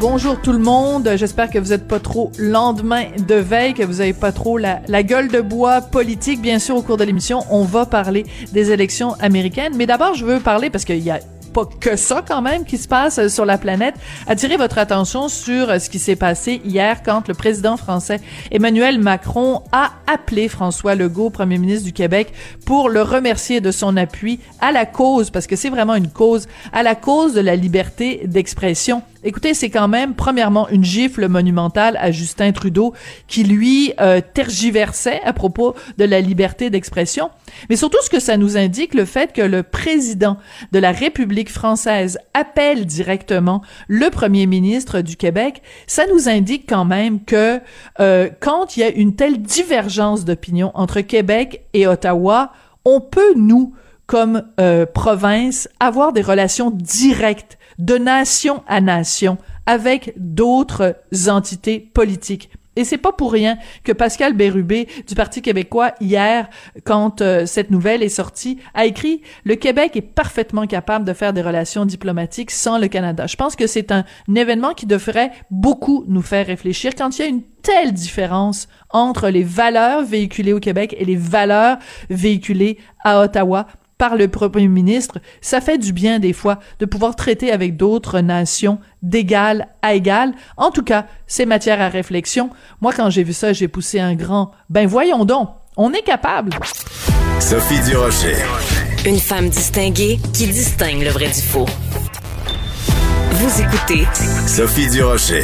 Bonjour tout le monde, j'espère que vous êtes pas trop lendemain de veille, que vous avez pas trop la, la gueule de bois politique. Bien sûr, au cours de l'émission, on va parler des élections américaines, mais d'abord, je veux parler parce qu'il y a pas que ça quand même qui se passe euh, sur la planète. Attirer votre attention sur euh, ce qui s'est passé hier quand le président français Emmanuel Macron a appelé François Legault, premier ministre du Québec, pour le remercier de son appui à la cause, parce que c'est vraiment une cause, à la cause de la liberté d'expression Écoutez, c'est quand même, premièrement, une gifle monumentale à Justin Trudeau qui, lui, euh, tergiversait à propos de la liberté d'expression. Mais surtout, ce que ça nous indique, le fait que le président de la République française appelle directement le premier ministre du Québec, ça nous indique quand même que euh, quand il y a une telle divergence d'opinion entre Québec et Ottawa, on peut, nous, comme euh, province, avoir des relations directes de nation à nation avec d'autres entités politiques. Et c'est pas pour rien que Pascal Bérubé du Parti québécois hier, quand euh, cette nouvelle est sortie, a écrit le Québec est parfaitement capable de faire des relations diplomatiques sans le Canada. Je pense que c'est un, événement qui devrait beaucoup nous faire réfléchir quand il y a une telle différence entre les valeurs véhiculées au Québec et les valeurs véhiculées à Ottawa par le premier ministre, ça fait du bien des fois de pouvoir traiter avec d'autres nations d'égal à égal. En tout cas, c'est matière à réflexion. Moi, quand j'ai vu ça, j'ai poussé un grand « ben voyons donc, on est capable ». Sophie Durocher. Une femme distinguée qui distingue le vrai du faux. Vous écoutez Sophie Durocher.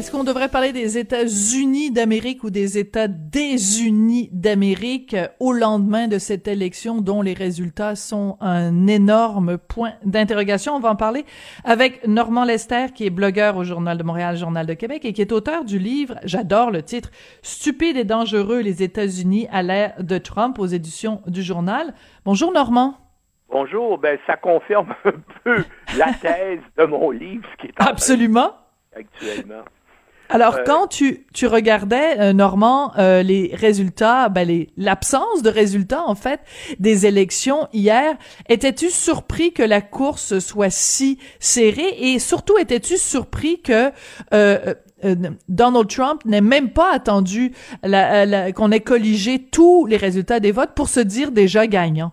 Est-ce qu'on devrait parler des États-Unis d'Amérique ou des États désunis d'Amérique au lendemain de cette élection dont les résultats sont un énorme point d'interrogation? On va en parler avec Normand Lester, qui est blogueur au Journal de Montréal, Journal de Québec, et qui est auteur du livre, j'adore le titre, Stupide et dangereux, les États-Unis à l'ère de Trump aux éditions du journal. Bonjour Normand. Bonjour, ben ça confirme un peu la thèse de mon livre, ce qui est Absolument. actuellement. Alors, Euh, quand tu, tu regardais, euh, Normand, euh, les résultats, ben les l'absence de résultats, en fait, des élections hier, étais-tu surpris que la course soit si serrée? Et surtout, étais-tu surpris que euh, euh, Donald Trump n'ait même pas attendu la, la- qu'on ait colligé tous les résultats des votes pour se dire déjà gagnant?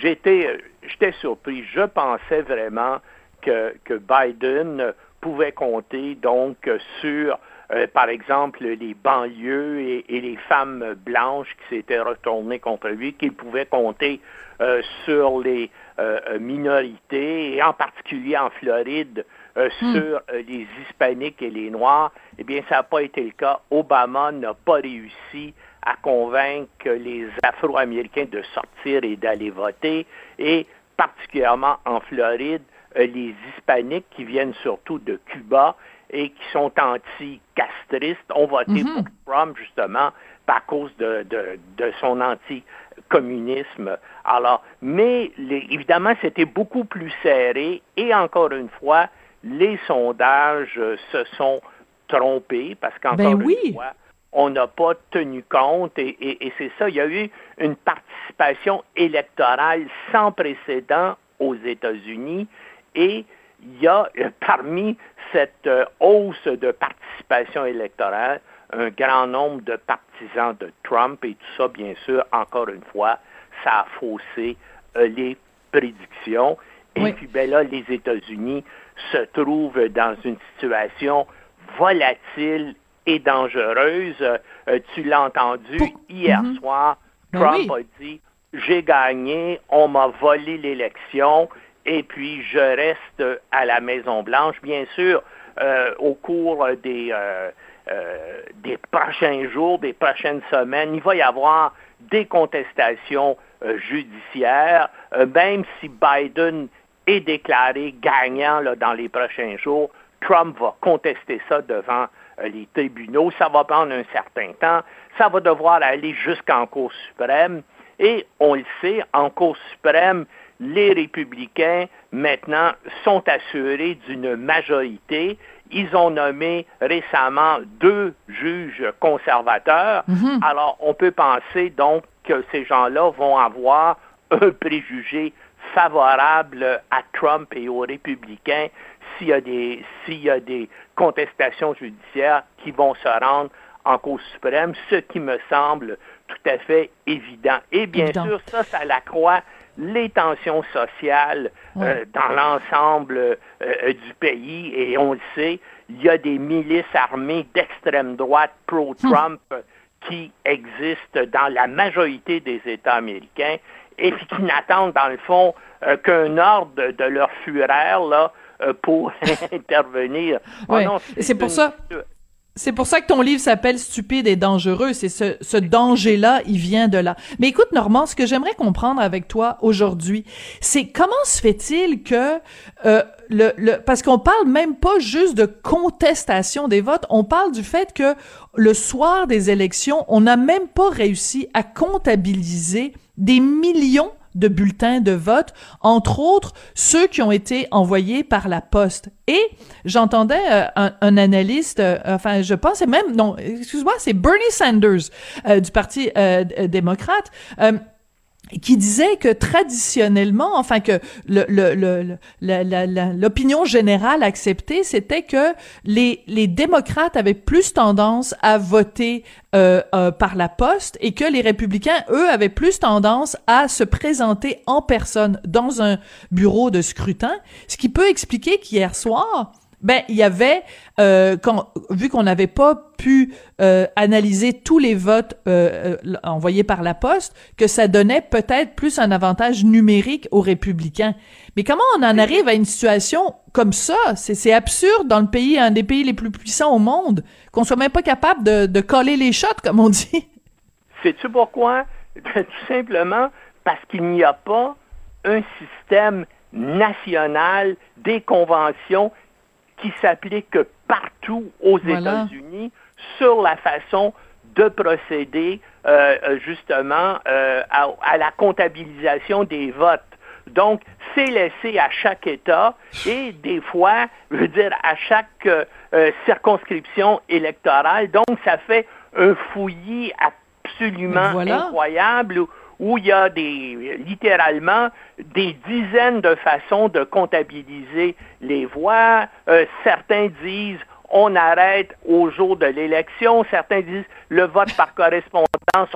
J'étais, j'étais surpris. Je pensais vraiment que, que Biden pouvait compter donc sur, euh, par exemple, les banlieues et, et les femmes blanches qui s'étaient retournées contre lui, qu'il pouvait compter euh, sur les euh, euh, minorités et en particulier en Floride euh, sur euh, les hispaniques et les noirs. Eh bien, ça n'a pas été le cas. Obama n'a pas réussi à convaincre les Afro-Américains de sortir et d'aller voter, et particulièrement en Floride, euh, les hispaniques qui viennent surtout de Cuba et qui sont anti-castristes ont voté pour Trump justement à cause de, de, de son anti-communisme. Alors, mais les- évidemment, c'était beaucoup plus serré et encore une fois, les sondages euh, se sont trompés parce qu'encore Ben oui. une fois, on n'a pas tenu compte et, et- et c'est ça, il y a eu une participation électorale sans précédent aux États-Unis et il y a euh, parmi cette euh, hausse de participation électorale un grand nombre de partisans de Trump et tout ça, bien sûr, encore une fois, ça a faussé euh, les prédictions. Et puis, ben là, les États-Unis se trouvent dans une situation volatile et dangereuse. Euh, tu l'as entendu hier Mhm. soir, Ben Trump oui. a dit j'ai gagné, on m'a volé l'élection et puis je reste à la Maison-Blanche. Bien sûr, euh, au cours des, euh, euh, des prochains jours, des prochaines semaines, il va y avoir des contestations judiciaires, même si Biden est déclaré gagnant dans les prochains jours, Trump va contester ça devant les tribunaux. Ça va prendre un certain temps. Ça va devoir aller jusqu'en Cour suprême. Et on le sait, en Cour suprême, les républicains, maintenant, sont assurés d'une majorité. Ils ont nommé récemment deux juges conservateurs. Mhm. Alors, on peut penser donc que ces gens-là vont avoir un préjugé favorable à Trump et aux républicains s'il y a des, s'il y a des contestations judiciaires qui vont se rendre en Cour suprême, ce qui me semble tout à fait évident. Et bien sûr, ça, ça l'accroît les tensions sociales euh, dans l'ensemble euh, du pays. Et on le sait, il y a des milices armées d'extrême droite pro-Trump hum. qui existent dans la majorité des États américains et qui n'attendent, dans le fond, euh, qu'un ordre de leur fureur là, pour intervenir. Oh c'est pour ça. C'est pour ça que ton livre s'appelle Stupide et dangereux. C'est ce, ce danger-là, il vient de là. Mais écoute, Normand, ce que j'aimerais comprendre avec toi aujourd'hui, c'est comment se fait-il que euh, le, le, parce qu'on parle même pas juste de contestation des votes, on parle du fait que le soir des élections, on n'a même pas réussi à comptabiliser des millions de bulletins de vote, entre autres ceux qui ont été envoyés par la poste. Et j'entendais euh, un, analyste, euh, enfin je pense même, non, excuse-moi, c'est Bernie Sanders euh, du Parti démocrate qui disait que traditionnellement, enfin que l'opinion le, générale acceptée, c'était que les, les démocrates avaient plus tendance à voter euh, euh, par la poste et que les républicains, eux, avaient plus tendance à se présenter en personne dans un bureau de scrutin, ce qui peut expliquer qu'hier soir, ben il y avait euh, vu qu'on n'avait pas pu euh, analyser tous les votes euh, euh, envoyés par la poste que ça donnait peut-être plus un avantage numérique aux républicains. Mais comment on en arrive à une situation comme ça? C'est absurde dans le pays un des pays les plus puissants au monde qu'on soit même pas capable de, de coller les shots comme on dit. Sais-tu pourquoi? Tout simplement parce qu'il n'y a pas un système national des conventions qui s'applique partout aux États-Unis sur la façon de procéder euh, euh, justement euh, à, la comptabilisation des votes. Donc, c'est laissé à chaque État et des fois, je veux dire, à chaque circonscription électorale. Donc, ça fait un fouillis absolument incroyable où il y a des, littéralement des dizaines de façons de comptabiliser les voix. Euh, certains disent on arrête au jour de l'élection. Certains disent le vote par correspondance,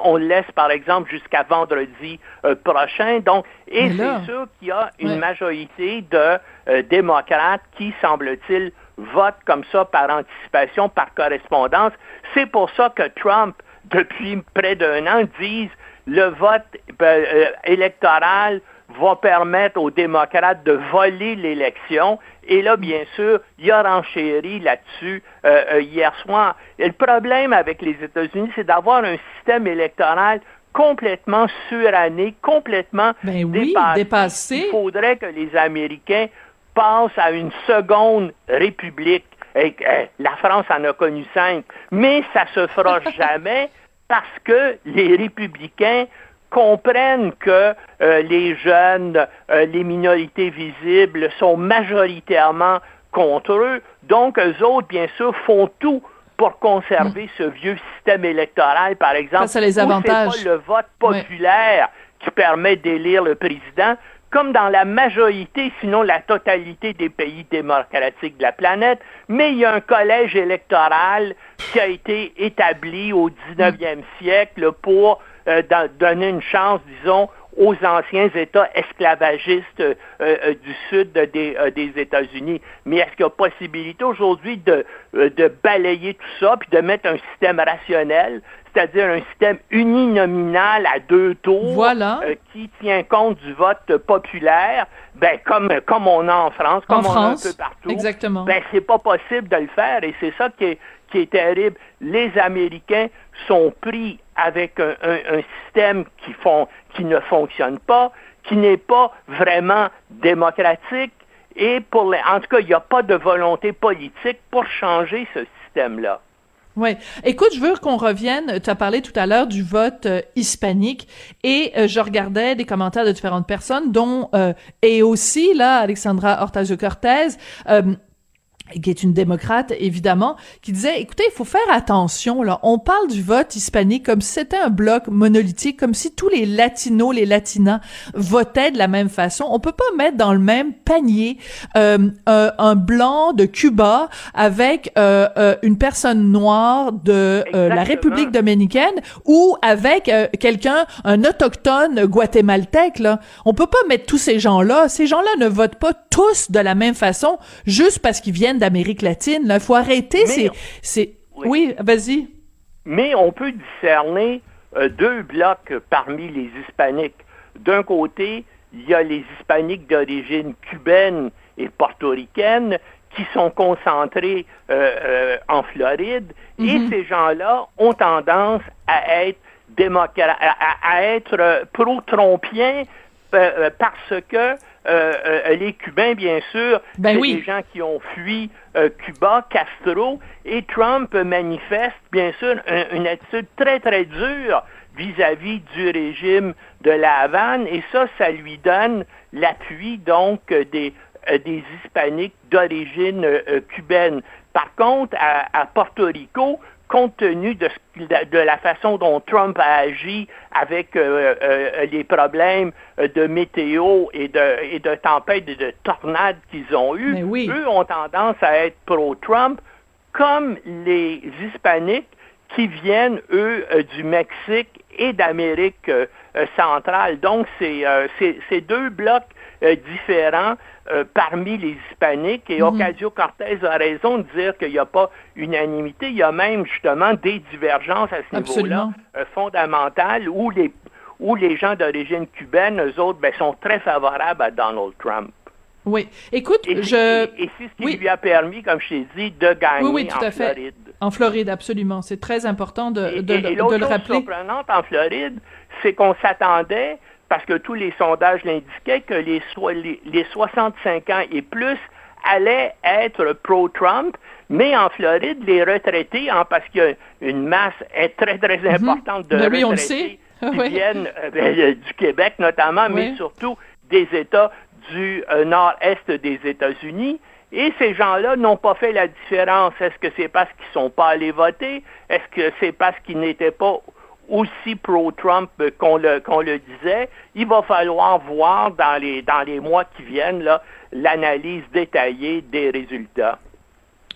on laisse par exemple jusqu'à vendredi euh, prochain. Donc, et c'est sûr qu'il y a une majorité de euh, démocrates qui, semble-t-il, votent comme ça par anticipation, par correspondance. C'est pour ça que Trump, depuis près d'un an, dit le vote ben, euh, électoral va permettre aux démocrates de voler l'élection. Et là, bien sûr, il y a renchéri là-dessus euh, euh, hier soir. Et le problème avec les États-Unis, c'est d'avoir un système électoral complètement suranné, complètement ben dépassé. Il faudrait que les Américains passent à une seconde république. Et, la France en a connu cinq, mais ça se fera jamais parce que les républicains comprennent que euh, les jeunes, euh, les minorités visibles sont majoritairement contre eux. Donc, eux autres, bien sûr, font tout pour conserver mm. ce vieux système électoral, par exemple. Ça, les avantages. Pas le vote populaire qui permet d'élire le président, comme dans la majorité, sinon la totalité des pays démocratiques de la planète, mais il y a un collège électoral qui a été établi au 19e siècle pour euh, donner une chance, disons, aux anciens États esclavagistes euh, euh, du sud des, États-Unis. Mais est-ce qu'il y a possibilité aujourd'hui de, de balayer tout ça, puis de mettre un système rationnel, c'est-à-dire un système uninominal à deux tours Voilà. euh, qui tient compte du vote populaire, ben comme comme on a en France, En comme on France, a un peu partout. exactement. Ben c'est pas possible de le faire et c'est ça qui est qui est terrible. Les Américains sont pris avec un, un- un système qui font qui ne fonctionne pas, qui n'est pas vraiment démocratique et pour les, en tout cas, il n'y a pas de volonté politique pour changer ce système-là. Oui. Écoute, je veux qu'on revienne. Tu as parlé tout à l'heure du vote euh, hispanique et euh, je regardais des commentaires de différentes personnes, dont euh, et aussi là Alexandra Hortazio-Cortez. Qui est une démocrate, évidemment, qui disait, écoutez, il faut faire attention, là. On parle du vote hispanique comme si c'était un bloc monolithique, comme si tous les latinos, les latinas votaient de la même façon. On peut pas mettre dans le même panier euh, un, un blanc de Cuba avec euh, euh, une personne noire de euh, la. République dominicaine ou avec euh, quelqu'un, un autochtone guatémaltèque, là. On peut pas mettre tous ces gens-là. Ces gens-là ne votent pas tous de la même façon juste parce qu'ils viennent d'Amérique latine. Il faut arrêter Mais- ces... ces... Oui. Oui, vas-y. Mais on peut discerner euh, deux blocs parmi les hispaniques. D'un côté, il y a les hispaniques d'origine cubaine et portoricaine qui sont concentrés euh, euh, en Floride et ces gens-là ont tendance à être démocra- à, être pro-trompiens parce que euh, euh, les Cubains, bien sûr, Ben c'est oui. des gens qui ont fui euh, Cuba, Castro, et Trump manifeste, bien sûr, un- une attitude très, très dure vis-à-vis du régime de la Havane, et ça, ça lui donne l'appui, donc, des, des hispaniques d'origine euh, cubaine. Par contre, à, à Porto Rico, compte tenu de, ce de la façon dont Trump a agi avec euh, euh, les problèmes de météo et de, et de tempêtes et de tornades qu'ils ont eus, oui. eux ont tendance à être pro-Trump, comme les hispaniques qui viennent, eux, euh, du Mexique et d'Amérique centrale. Donc, c'est c'est deux blocs euh, différents euh, parmi les hispaniques. Et Ocasio-Cortez a raison de dire qu'il n'y a pas unanimité. Il y a même, justement, des divergences à ce niveau-là euh, fondamentales où les, où les gens d'origine cubaine, eux autres, ben, sont très favorables à Donald Trump. Oui. Écoute, Et, je... et- c'est ce qui Oui. lui a permis, comme je t'ai dit, de gagner Oui, oui, tout en à fait. Floride. En Floride, absolument. C'est très important de, Et, de, et- de l'autre le chose rappeler. surprenante en Floride, c'est qu'on s'attendait, parce que tous les sondages l'indiquaient, que les, so- les, les 65 ans et plus allaient être pro-Trump, mais en Floride, les retraités, hein, parce qu'il y a une masse est très, très importante de retraités qui Oui. viennent euh, ben, du Québec notamment, mais surtout des États du euh, nord-est des États-Unis. Et ces gens-là n'ont pas fait la différence. Est-ce que c'est parce qu'ils sont pas allés voter? Est-ce que c'est parce qu'ils n'étaient pas aussi pro-Trump qu'on le, disait? Il va falloir voir dans les, mois qui viennent l'analyse détaillée des résultats.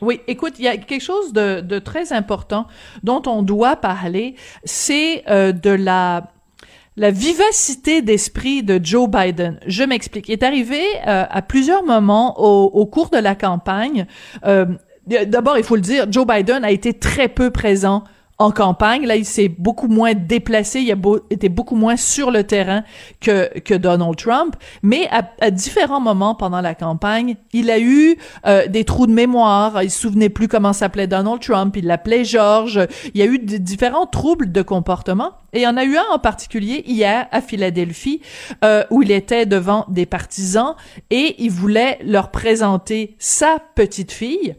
Oui, écoute, il y a quelque chose de, très important dont on doit parler, c'est euh, de la vivacité d'esprit de Joe Biden. Je m'explique. Il est arrivé euh, à plusieurs moments au, au cours de la campagne. euh, D'abord, il faut le dire, Joe Biden a été très peu présent en campagne. Là, il s'est beaucoup moins déplacé, il a beau, été beaucoup moins sur le terrain que, que Donald Trump. Mais à, à différents moments pendant la campagne, il a eu euh, des trous de mémoire. Il se souvenait plus comment s'appelait Donald Trump. Il l'appelait George. Il y a eu différents troubles de comportement. Et il y en a eu un en particulier hier à Philadelphie, euh, où il était devant des partisans et il voulait leur présenter sa petite fille.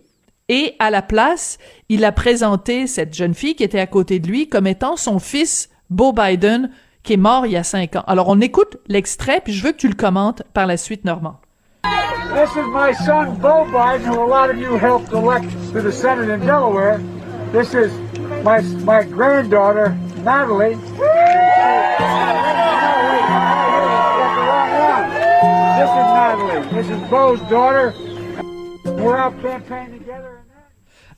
Et à la place, il a présenté cette jeune fille qui était à côté de lui comme étant son fils, Beau Biden, qui est mort il y a cinq ans. Alors on écoute l'extrait, puis je veux que tu le commentes par la suite, Normand. This is my son, Bo Biden, who a lot of you helped elect to the Senate in Delaware. This is my my granddaughter, Natalie. This is Natalie. This is Bo's daughter. We're out campaigning together.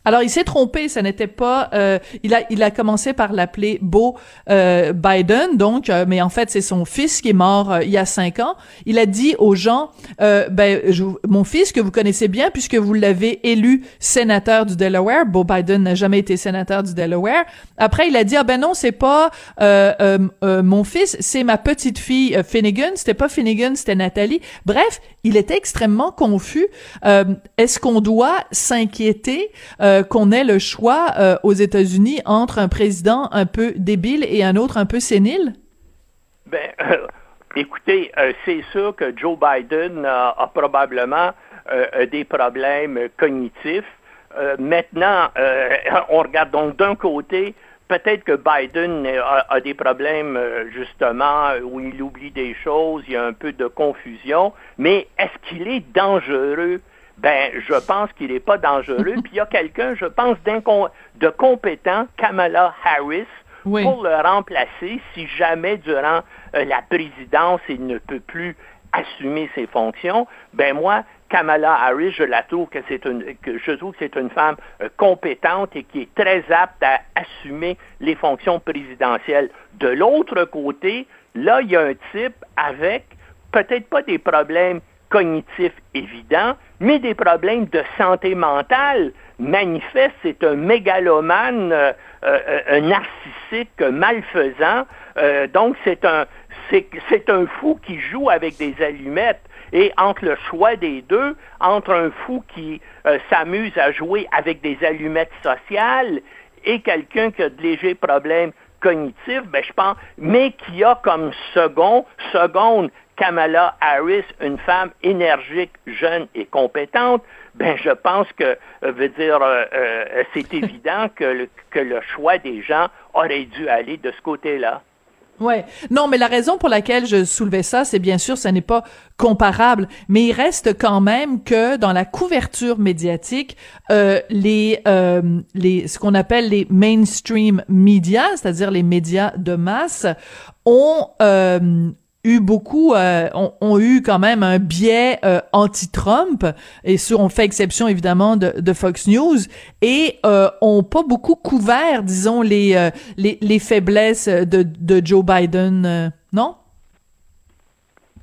Alors, il s'est trompé, ça n'était pas... Euh, il, a, il a commencé par l'appeler Beau euh, Biden, donc, euh, mais en fait, c'est son fils qui est mort euh, il y a cinq ans. Il a dit aux gens, ben, je, mon fils que vous connaissez bien, puisque vous l'avez élu sénateur du Delaware, Beau Biden n'a jamais été sénateur du Delaware. Après, il a dit, ah ben non, c'est pas mon fils, c'est ma petite fille Finnegan, c'était pas Finnegan, c'était Nathalie. Bref, il était extrêmement confus. Est-ce qu'on doit s'inquiéter euh, qu'on ait le choix euh, aux États-Unis entre un président un peu débile et un autre un peu sénile? Ben, écoutez, euh, c'est sûr que Joe Biden a probablement des problèmes cognitifs. maintenant, on regarde donc d'un côté, peut-être que Biden a, des problèmes justement où il oublie des choses, il y a un peu de confusion, mais est-ce qu'il est dangereux ben, je pense qu'il n'est pas dangereux. Puis il y a quelqu'un, je pense, de compétent, Kamala Harris, pour le remplacer si jamais durant euh, la présidence il ne peut plus assumer ses fonctions. Ben moi, Kamala Harris, je la trouve que c'est une, que je trouve que c'est une femme euh, compétente et qui est très apte à assumer les fonctions présidentielles. De l'autre côté, là, il y a un type avec peut-être pas des problèmes cognitifs évidents, mais des problèmes de santé mentale manifestes. C'est un mégalomane, euh, euh, un narcissique malfaisant. Euh, donc, c'est un, fou qui joue avec des allumettes. Et entre le choix des deux, entre un fou qui s'amuse à jouer avec des allumettes sociales et quelqu'un qui a de légers problèmes cognitifs, ben, mais qui a comme second, seconde Kamala Harris, une femme énergique, jeune et compétente, ben je pense que, euh, veut dire, euh, euh, c'est évident que le, que le choix des gens aurait dû aller de ce côté-là. Ouais. Non, mais la raison pour laquelle je soulevais ça, c'est bien sûr, ça n'est pas comparable, mais il reste quand même que dans la couverture médiatique, euh, les les ce qu'on appelle les mainstream media, c'est-à-dire les médias de masse, ont eu beaucoup, euh, ont, eu quand même un biais euh, anti-Trump, et sur, on fait exception évidemment de, Fox News, et euh, ont pas beaucoup couvert, disons, les, les, les, faiblesses de, de Joe Biden, non?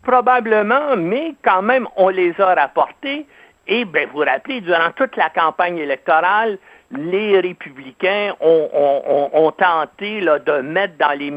Probablement, mais quand même, on les a rapportés. Et ben, vous vous rappelez, durant toute la campagne électorale, les républicains ont, tenté de mettre dans les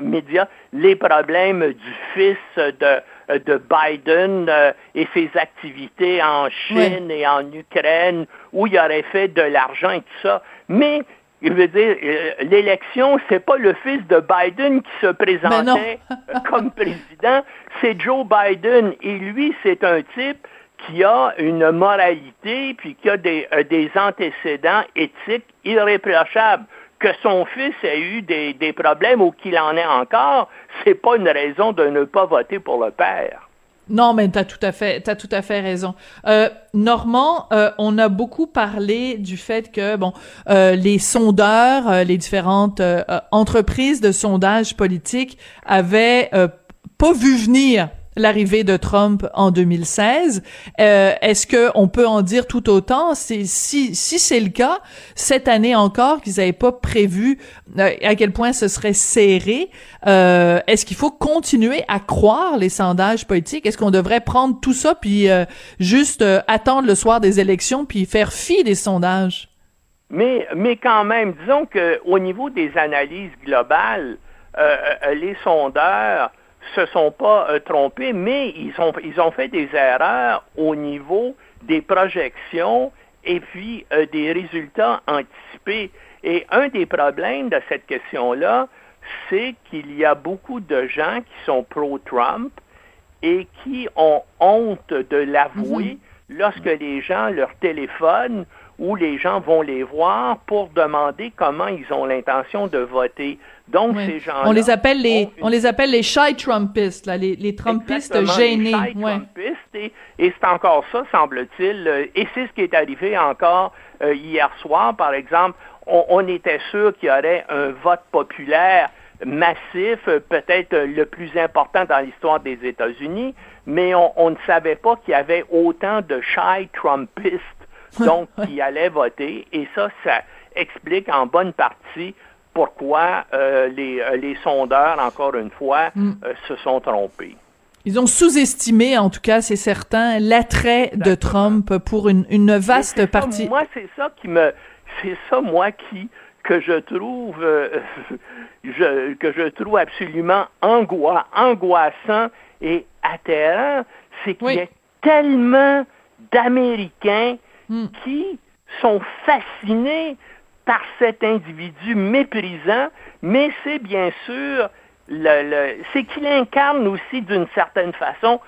médias les problèmes du fils de, de Biden euh, et ses activités en Chine et en Ukraine, où il aurait fait de l'argent et tout ça. Mais il veut dire, euh, l'élection, c'est pas le fils de Biden qui se présentait comme président, c'est Joe Biden. Et lui, c'est un type qui a une moralité, puis qui a des, euh, des antécédents éthiques irréprochables. Que son fils ait eu des, des problèmes ou qu'il en ait encore, c'est pas une raison de ne pas voter pour le père. Non, mais t'as tout à fait, t'as tout à fait raison. Euh, Normand, euh, on a beaucoup parlé du fait que bon, euh, les sondeurs, euh, les différentes euh, entreprises de sondage politique avaient pas vu venir l'arrivée de Trump en 2016. Euh, Est-ce que on peut en dire tout autant? Si c'est le cas, cette année encore qu'ils n'avaient pas prévu euh, à quel point ce serait serré. Euh, Est-ce qu'il faut continuer à croire les sondages politiques? Est-ce qu'on devrait prendre tout ça puis juste attendre le soir des élections puis faire fi des sondages? Mais, mais quand même, disons que au niveau des analyses globales, les sondeurs se sont pas euh, trompés, mais ils ont, ils ont fait des erreurs au niveau des projections et puis euh, des résultats anticipés. Et un des problèmes de cette question-là, c'est qu'il y a beaucoup de gens qui sont pro-Trump et qui ont honte de l'avouer mhm. lorsque les gens leur téléphonent ou les gens vont les voir pour demander comment ils ont l'intention de voter. Donc, ces gens-là. On les appelle les, on les appelle les shy Trumpistes, là, les, les Trumpistes gênés. Les shy Trumpistes, et, et c'est encore ça, semble-t-il. Euh, et c'est ce qui est arrivé encore euh, hier soir, par exemple. On, on était sûr qu'il y aurait un vote populaire massif, euh, peut-être le plus important dans l'histoire des États-Unis, mais on, on, ne savait pas qu'il y avait autant de shy Trumpistes donc qui allaient voter. Et ça, ça explique en bonne partie pourquoi euh, les, euh, les, sondeurs, encore une fois, mm. euh, se sont trompés. Ils ont sous-estimé, en tout cas, c'est certain, l'attrait de Trump pour une, une vaste partie. moi, c'est ça qui me, c'est ça, moi, qui que je trouve, je, que je trouve absolument angoissant et atterrant, c'est qu'il y a tellement d'Américains hmm. qui sont fascinés par cet individu méprisant, mais c'est bien sûr le, c'est qu'il incarne aussi d'une certaine façon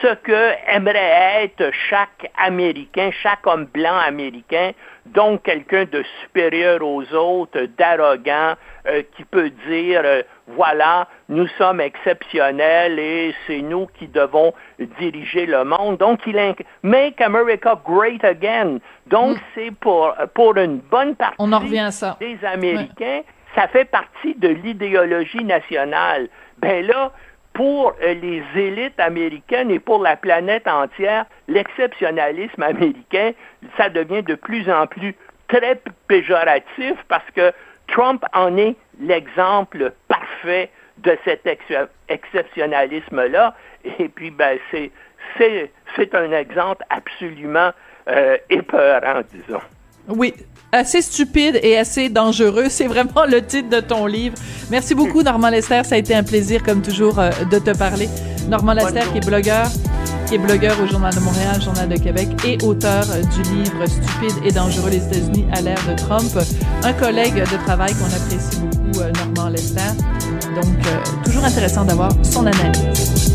ce que aimerait être chaque Américain, chaque homme blanc américain, donc quelqu'un de supérieur aux autres, d'arrogant, euh, qui peut dire, euh, voilà, nous sommes exceptionnels et c'est nous qui devons diriger le monde. Donc, il Make America Great Again. Donc, mm. c'est pour, pour une bonne partie On en revient à ça. des Américains, ça fait partie de l'idéologie nationale. Ben là, pour euh, les élites américaines et pour la planète entière, l'exceptionnalisme américain, ça devient de plus en plus très péjoratif parce que Trump en est l'exemple parfait de cet exceptionnalisme-là. Et puis, ben, c'est, un exemple absolument euh, épeurant, disons. Oui, assez stupide et assez dangereux. C'est vraiment le titre de ton livre. Merci beaucoup, Normand Lester. Ça a été un plaisir, comme toujours, euh, de te parler. Normand Lester, qui est blogueur, qui est blogueur au Journal de Montréal, Journal de Québec et auteur euh, du livre Stupide et dangereux les États-Unis à l'ère de Trump. Un collègue de travail qu'on apprécie beaucoup, euh, Normand Lester. Donc, toujours intéressant d'avoir son analyse.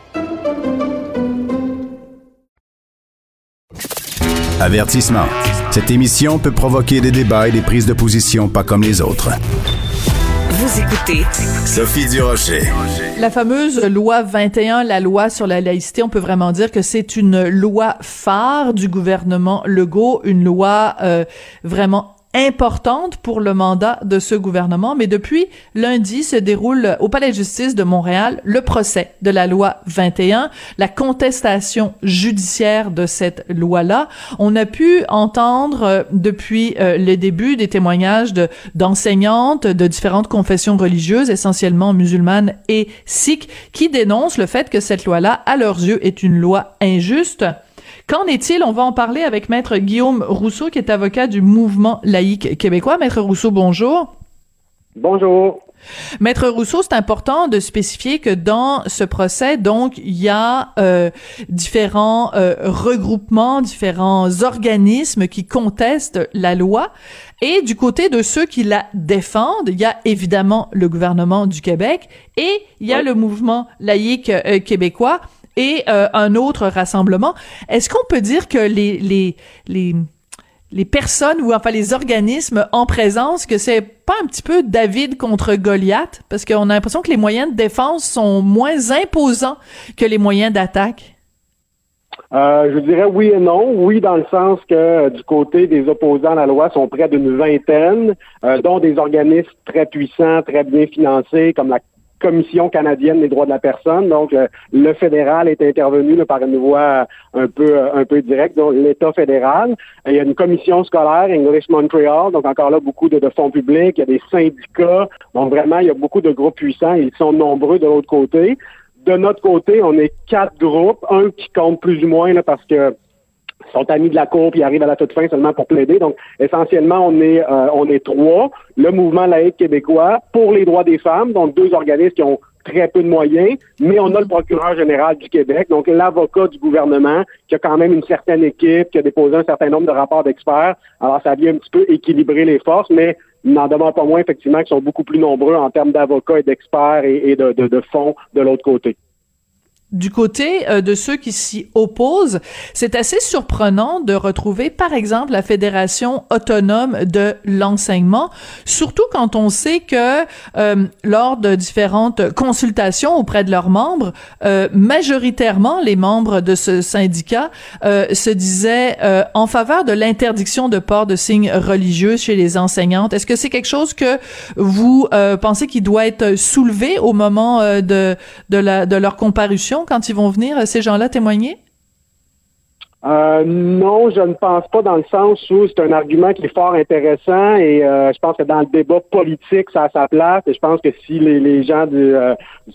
Avertissement. Cette émission peut provoquer des débats et des prises de position pas comme les autres. Vous écoutez Sophie Durocher. La fameuse loi 21, la loi sur la laïcité, on peut vraiment dire que c'est une loi phare du gouvernement Legault, une loi euh, vraiment importante pour le mandat de ce gouvernement, mais depuis lundi se déroule au Palais de justice de Montréal le procès de la loi 21, la contestation judiciaire de cette loi-là. On a pu entendre euh, depuis euh, le début des témoignages de d'enseignantes de différentes confessions religieuses, essentiellement musulmanes et sikhs, qui dénoncent le fait que cette loi-là, à leurs yeux, est une loi injuste. Qu'en est-il? On va en parler avec Maître Guillaume Rousseau, qui est avocat du mouvement laïque québécois. Maître Rousseau, bonjour. Bonjour. Maître Rousseau, c'est important de spécifier que dans ce procès, donc, il y a euh, différents euh, regroupements, différents organismes qui contestent la loi. Et du côté de ceux qui la défendent, il y a évidemment le gouvernement du Québec et il y a le mouvement laïque euh, québécois et euh, un autre rassemblement. Est-ce qu'on peut dire que les, les, les, les personnes ou enfin les organismes en présence, que c'est pas un petit peu David contre Goliath? Parce qu'on a l'impression que les moyens de défense sont moins imposants que les moyens d'attaque. Euh, je dirais oui et non. Oui, dans le sens que euh, du côté des opposants à la loi sont près d'une vingtaine, dont des organismes très puissants, très bien financés, comme la Commission canadienne des droits de la personne. Donc, euh, le fédéral est intervenu par une voie un peu euh, un peu directe, donc l'État fédéral. il y a une commission scolaire, English Montreal, donc encore là, beaucoup de, fonds publics, il y a des syndicats. Donc, vraiment, il y a beaucoup de groupes puissants ils sont nombreux de l'autre côté. De notre côté, on est quatre groupes, un qui compte plus ou moins là, parce que sont amis de la Cour puis arrivent à la toute fin seulement pour plaider. Donc, essentiellement, on est euh, on est trois. Le mouvement laïque québécois pour les droits des femmes, donc deux organismes qui ont très peu de moyens, mais on a le procureur général du Québec, donc l'avocat du gouvernement, qui a quand même une certaine équipe, qui a déposé un certain nombre de rapports d'experts. Alors, ça vient un petit peu équilibrer les forces, mais n'en demande pas moins, effectivement, qu'ils sont beaucoup plus nombreux en termes d'avocats et d'experts et, de, de fonds de l'autre côté. Du côté euh, de ceux qui s'y opposent, c'est assez surprenant de retrouver, par exemple, la Fédération autonome de l'enseignement, surtout quand on sait que euh, lors de différentes consultations auprès de leurs membres, euh, majoritairement les membres de ce syndicat se disaient en faveur de l'interdiction de port de signes religieux chez les enseignantes. Est-ce que c'est quelque chose que vous pensez qui doit être soulevé au moment de de, la, de leur comparution? Quand ils vont venir, euh, ces gens-là, témoigner? Euh, non, je ne pense pas dans le sens où c'est un argument qui est fort intéressant et euh, je pense que dans le débat politique, ça a sa place et je pense que si les, gens du,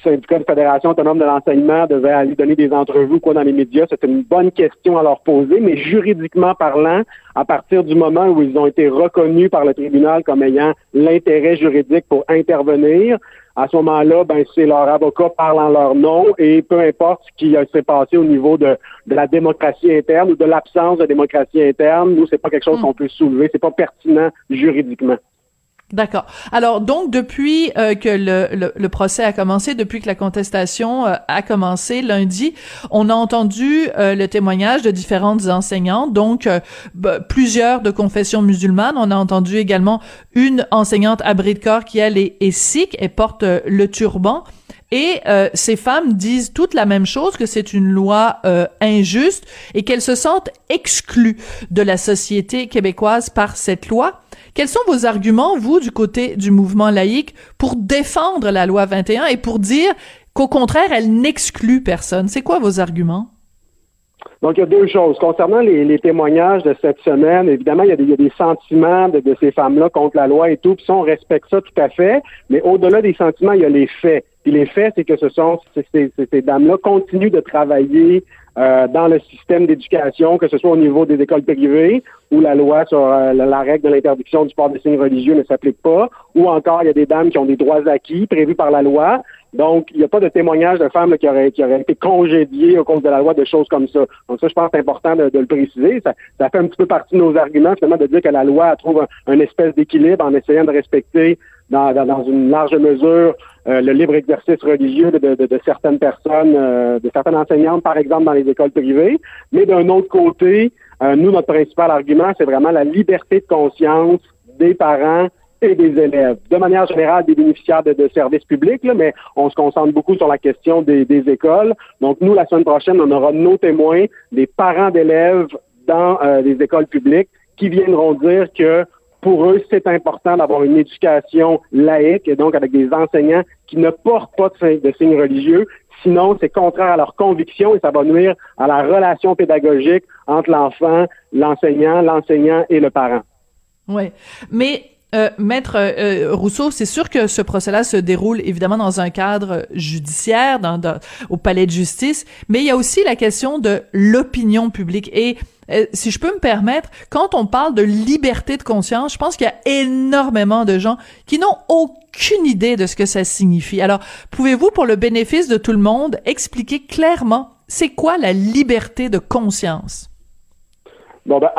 syndicat de Fédération autonome de l'enseignement devaient aller donner des entrevues quoi dans les médias, c'est une bonne question à leur poser, mais juridiquement parlant, à partir du moment où ils ont été reconnus par le tribunal comme ayant l'intérêt juridique pour intervenir, à ce moment-là, ben, c'est leur avocat parle en leur nom et peu importe ce qui s'est passé au niveau de, de, la démocratie interne ou de l'absence de démocratie interne, nous, c'est pas quelque chose hmm. qu'on peut soulever, c'est pas pertinent juridiquement. D'accord. Alors donc depuis euh, que le, le, procès a commencé, depuis que la contestation euh, a commencé lundi, on a entendu euh, le témoignage de différentes enseignantes, donc plusieurs de confession musulmane. On a entendu également une enseignante abri de corps qui elle est, est sikh et porte le turban. Et ces femmes disent toutes la même chose, que c'est une loi injuste et qu'elles se sentent exclues de la société québécoise par cette loi. Quels sont vos arguments, vous, du côté du mouvement laïque, pour défendre la loi 21 et pour dire qu'au contraire, elle n'exclut personne? C'est quoi vos arguments? Donc, il y a deux choses. Concernant les, témoignages de cette semaine, évidemment, il y a des, sentiments de, ces femmes-là contre la loi et tout, puis on respecte ça tout à fait, mais au-delà des sentiments, il y a les faits. Puis les faits, c'est que ce sont ces dames-là continuent de travailler euh, dans le système d'éducation, que ce soit au niveau des écoles privées, où la loi sur euh, la règle de l'interdiction du port de signes religieux ne s'applique pas, ou encore il y a des dames qui ont des droits acquis prévus par la loi. Donc, il n'y a pas de témoignage de femmes qui, auraient, été congédiées au cause de la loi, de choses comme ça. Donc ça, je pense important de, le préciser. Ça, ça, fait un petit peu partie de nos arguments, finalement, de dire que la loi trouve un, espèce d'équilibre en essayant de respecter dans, dans une large mesure euh, le libre exercice religieux de, de, certaines personnes, euh, de certaines enseignantes, par exemple, dans les écoles privées. Mais d'un autre côté, euh, nous, notre principal argument, c'est vraiment la liberté de conscience des parents et des élèves. De manière générale, des bénéficiaires de, services publics, là, mais on se concentre beaucoup sur la question des, des, écoles. Donc, nous, la semaine prochaine, on aura nos témoins, des parents d'élèves dans les écoles publiques qui viendront dire que pour eux, c'est important d'avoir une éducation laïque et donc avec des enseignants qui ne portent pas de, signes religieux. Sinon, c'est contraire à leurs convictions et ça va nuire à la relation pédagogique entre l'enfant, l'enseignant, l'enseignant et le parent. Oui, mais euh, Maître euh, Rousseau, c'est sûr que ce procès-là se déroule évidemment dans un cadre judiciaire, au palais de justice, mais il y a aussi la question de l'opinion publique. Et euh, si je peux me permettre, quand on parle de liberté de conscience, je pense qu'il y a énormément de gens qui n'ont aucune idée de ce que ça signifie. Alors, pouvez-vous, pour le bénéfice de tout le monde, expliquer clairement c'est quoi la liberté de conscience? Bon, ben,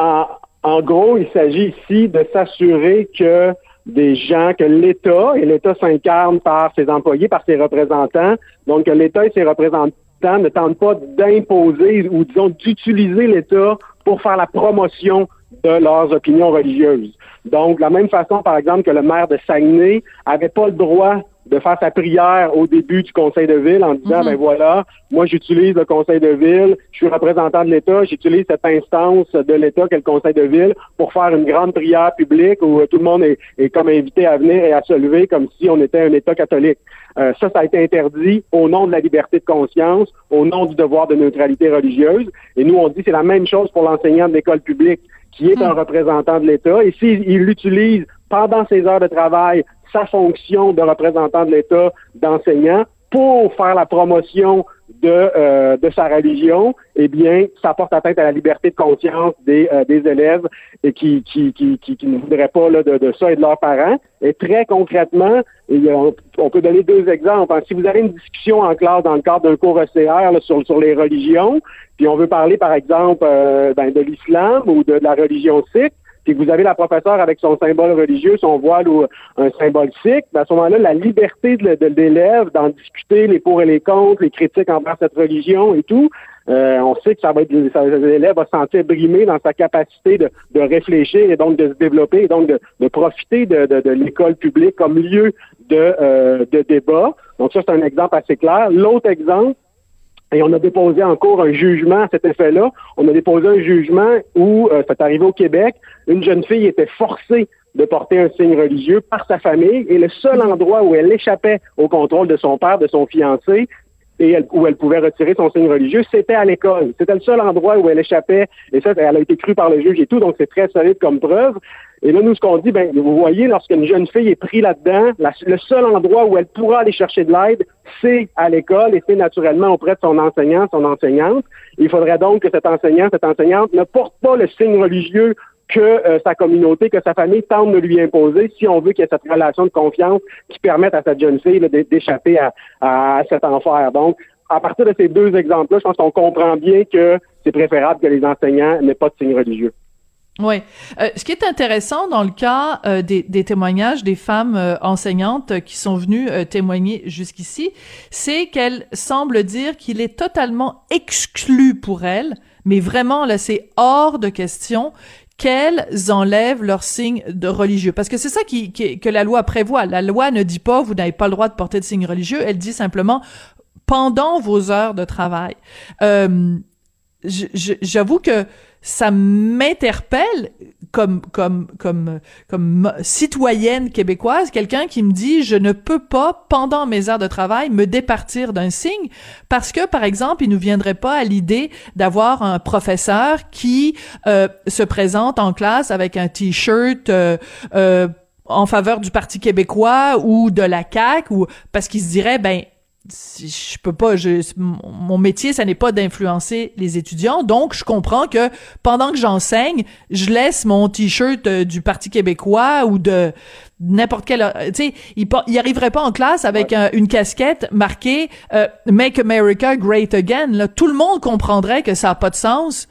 en, gros, il s'agit ici de s'assurer que des gens, que l'État, et l'État s'incarne par ses employés, par ses représentants, donc que l'État et ses représentants ne tentent pas d'imposer ou disons d'utiliser l'État pour faire la promotion de leurs opinions religieuses. Donc, de la même façon, par exemple, que le maire de Saguenay avait pas le droit de faire sa prière au début du conseil de ville en disant, mhm. ben voilà, moi j'utilise le conseil de ville, je suis représentant de l'État, j'utilise cette instance de l'État qu'est le conseil de ville pour faire une grande prière publique où tout le monde est, est comme invité à venir et à se lever comme si on était un État catholique. Euh, ça, ça a été interdit au nom de la liberté de conscience, au nom du devoir de neutralité religieuse. Et nous, on dit c'est la même chose pour l'enseignant de l'école publique qui est un hmm. représentant de l'État. Et s'il l'utilise pendant ses heures de travail, sa fonction de représentant de l'État d'enseignant, pour faire la promotion de, euh, de sa religion, eh bien, ça porte atteinte à la liberté de conscience des, euh, des élèves et qui, qui, qui, qui, ne voudraient pas là, de, de, ça et de leurs parents. Et très concrètement, on, peut donner deux exemples. Hein. Si vous avez une discussion en classe dans le cadre d'un cours ECR sur, sur les religions, puis on veut parler, par exemple, euh, ben, de l'islam ou de, la religion sikh, puis vous avez la professeure avec son symbole religieux, son voile ou un symbole sikh, à ce moment-là, la liberté de, l'élève d'en discuter les pour et les contre, les critiques envers cette religion et tout, euh, on sait que ça va être l'élève va se sentir brimé dans sa capacité de, réfléchir et donc de se développer et donc de, profiter de, l'école publique comme lieu euh, de débat. Donc ça, c'est un exemple assez clair. L'autre exemple, et on a déposé en cours un jugement à cet effet-là. On a déposé un jugement où, euh, c'est arrivé au Québec, une jeune fille était forcée de porter un signe religieux par sa famille et le seul endroit où elle échappait au contrôle de son père, de son fiancé, et où elle pouvait retirer son signe religieux, c'était à l'école. C'était le seul endroit où elle échappait, et ça, elle a été crue par le juge et tout, donc c'est très solide comme preuve. Et là, nous, ce qu'on dit, ben, vous voyez, lorsqu'une jeune fille est prise là-dedans, le seul endroit où elle pourra aller chercher de l'aide, c'est à l'école et c'est naturellement auprès de son enseignant, son enseignante. Il faudrait donc que cet enseignant, cette enseignante ne porte pas le signe religieux que euh, sa communauté, que sa famille tente de lui imposer si on veut qu'il y ait cette relation de confiance qui permette à cette jeune fille d'échapper à, cet enfer. Donc, à partir de ces deux exemples-là, je pense qu'on comprend bien que c'est préférable que les enseignants n'aient pas de signe religieux. Oui. Euh, ce qui est intéressant dans le cas euh, des, témoignages des femmes enseignantes qui sont venues témoigner jusqu'ici, c'est qu'elles semblent dire qu'il est totalement exclu pour elles, mais vraiment là c'est hors de question qu'elles enlèvent leur signe de religieux. Parce que c'est ça qui, que la loi prévoit. La loi ne dit pas vous n'avez pas le droit de porter de signe religieux. Elle dit simplement pendant vos heures de travail. Euh, J'avoue que ça m'interpelle comme comme comme comme citoyenne québécoise, quelqu'un qui me dit je ne peux pas pendant mes heures de travail me départir d'un signe parce que par exemple, il nous viendrait pas à l'idée d'avoir un professeur qui euh, se présente en classe avec un t-shirt euh, euh, en faveur du Parti québécois ou de la CAQ ou parce qu'il se dirait ben je peux pas je, mon métier ça n'est pas d'influencer les étudiants. Donc je comprends que pendant que j'enseigne je laisse mon t-shirt euh, du Parti québécois ou de n'importe quel euh, tu sais il, il arriverait pas en classe avec une casquette marquée euh, Make America Great Again là tout le monde comprendrait que ça a pas de sens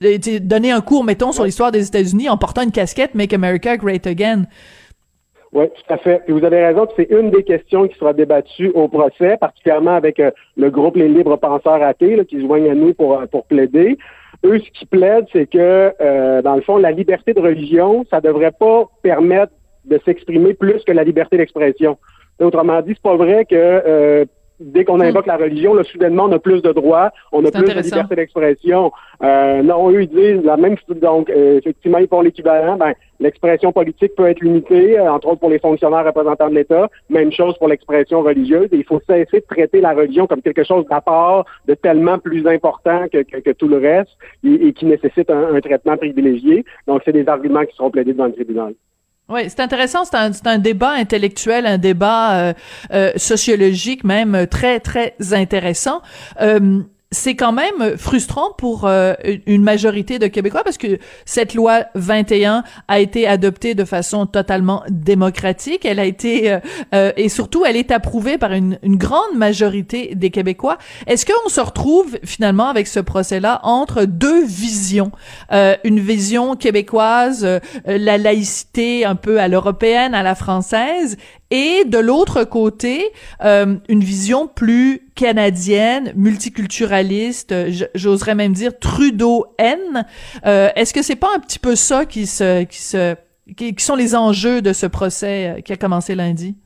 donner un cours mettons sur l'histoire des États-Unis en portant une casquette Make America Great Again oui, tout à fait. Et vous avez raison, c'est une des questions qui sera débattue au procès, particulièrement avec euh, le groupe Les Libres Penseurs Athées, là, qui se joignent à nous pour, euh, pour plaider. Eux, ce qu'ils plaident, c'est que, euh, dans le fond, la liberté de religion, ça devrait pas permettre de s'exprimer plus que la liberté d'expression. Autrement dit, c'est pas vrai que dès qu'on hmm. invoque la religion, là, soudainement, on a plus de droits, on a plus de liberté d'expression. Euh, non, eux, ils disent la même donc euh, effectivement, ils font l'équivalent, ben, l'expression politique peut être limitée, euh, entre autres pour les fonctionnaires représentants de l'État, même chose pour l'expression religieuse, et il faut cesser de traiter la religion comme quelque chose d'à part, de tellement plus important que, que, tout le reste, et, qui nécessite un, un traitement privilégié. Donc, c'est des arguments qui seront plaidés devant le tribunal. Oui, c'est intéressant. C'est un, un, débat intellectuel, un débat euh, euh, sociologique même très très intéressant. Euh, c'est quand même frustrant pour euh, une majorité de Québécois parce que cette loi 21 a été adoptée de façon totalement démocratique. Elle a été euh, euh, et surtout elle est approuvée par une, une grande majorité des Québécois. Est-ce qu'on se retrouve finalement avec ce procès-là entre deux visions, une vision québécoise, la laïcité un peu à l'européenne, à la française, et de l'autre côté, euh, une vision plus canadienne, multiculturaliste, j'oserais même dire Trudeau-N. Euh, Est-ce que c'est pas un petit peu ça qui se, qui se, qui sont les enjeux de ce procès euh, qui a commencé lundi?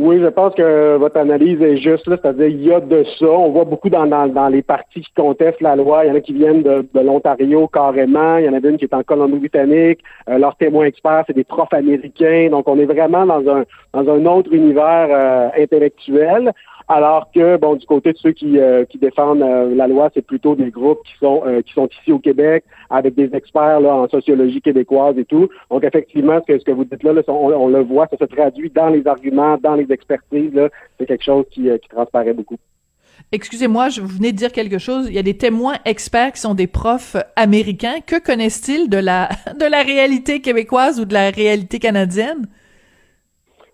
Oui, je pense que votre analyse est juste c'est-à-dire il y a de ça. On voit beaucoup dans, dans, les partis qui contestent la loi. Il y en a qui viennent de, l'Ontario carrément. Il y en a une qui est en Colombie-Britannique. Euh, leurs témoins experts, c'est des profs américains. Donc, on est vraiment dans un dans un autre univers euh, intellectuel. Alors que, bon, du côté de ceux qui, euh, qui défendent euh, la loi, c'est plutôt des groupes qui sont euh, qui sont ici au Québec, avec des experts là, en sociologie québécoise et tout. Donc, effectivement, ce que, ce que vous dites là, on, le voit, ça se traduit dans les arguments, dans les expertises. C'est quelque chose qui, qui transparaît beaucoup. Excusez-moi, je venais de dire quelque chose. Il y a des témoins experts qui sont des profs américains. Que connaissent-ils de la de la réalité québécoise ou de la réalité canadienne?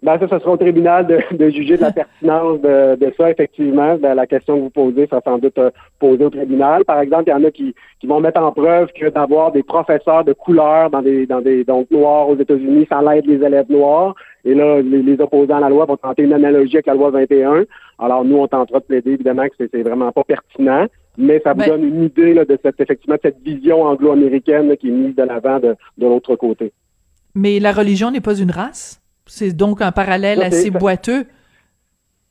Ben, ça, ce sera au tribunal de, de juger de la pertinence de, de ça, effectivement. Ben, la question que vous posez sera sans doute euh, posée au tribunal. Par exemple, il y en a qui, qui vont mettre en preuve que d'avoir des professeurs de couleur dans des, dans des, donc, noirs aux États-Unis, ça l'aide les élèves noirs. Et là, les, les, opposants à la loi vont tenter une analogie avec la loi 21. Alors, nous, on tentera de plaider, évidemment, que c'est vraiment pas pertinent. Mais ça vous Ben- donne une idée là, de cette, effectivement, de cette vision anglo-américaine qui est mise de l'avant de, de l'autre côté. Mais la religion n'est pas une race? C'est donc un parallèle Ça, assez ça- boiteux.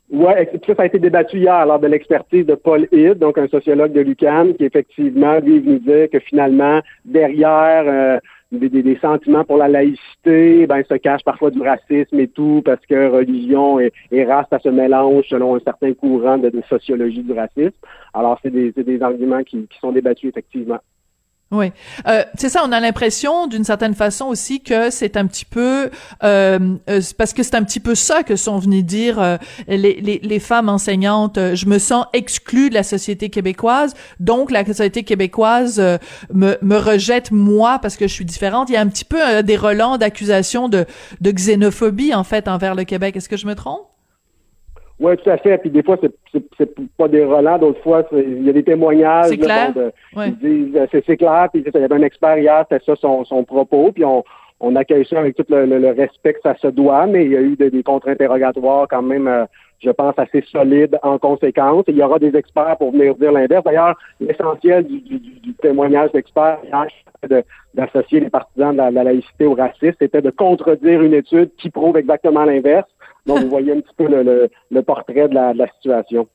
Puis ça, ça a été débattu hier lors de l'expertise de Paul Hidd, donc un sociologue de l'UQAM, qui effectivement, lui, est venu dire que finalement, derrière euh, des, sentiments pour la laïcité, ben, se cache parfois du racisme et tout, parce que religion et, et race, ça se mélange selon un certain courant de, de sociologie du racisme. Alors, c'est des, arguments qui, qui sont débattus, effectivement. Oui, euh, c'est ça. On a l'impression, d'une certaine façon aussi, que c'est un petit peu euh, euh, parce que c'est un petit peu ça que sont venus dire euh, les, les, les femmes enseignantes. euh, je me sens exclue de la société québécoise, donc la société québécoise me, me rejette moi parce que je suis différente. Il y a un petit peu des relents d'accusations de, de xénophobie en fait envers le Québec. Est-ce que je me trompe? Oui, tout à fait. Puis des fois, c'est, pas des relents, d'autres fois, il y a des témoignages. C'est clair. bon, de- Ouais. Ils disent, euh, c'est, clair, puis il y avait un expert hier, c'était ça son, son propos, puis on, on accueille ça avec tout le, le- le respect que ça se doit, mais il y a eu des, des contre-interrogatoires quand même, euh, je pense, assez solides en conséquence. Et il y aura des experts pour venir dire l'inverse. D'ailleurs, l'essentiel du, du- du- témoignage d'experts de- d'associer les partisans de la, de la laïcité au racisme, c'était de contredire une étude qui prouve exactement l'inverse. Donc, vous voyez un petit peu le, le- le portrait de la, de la situation.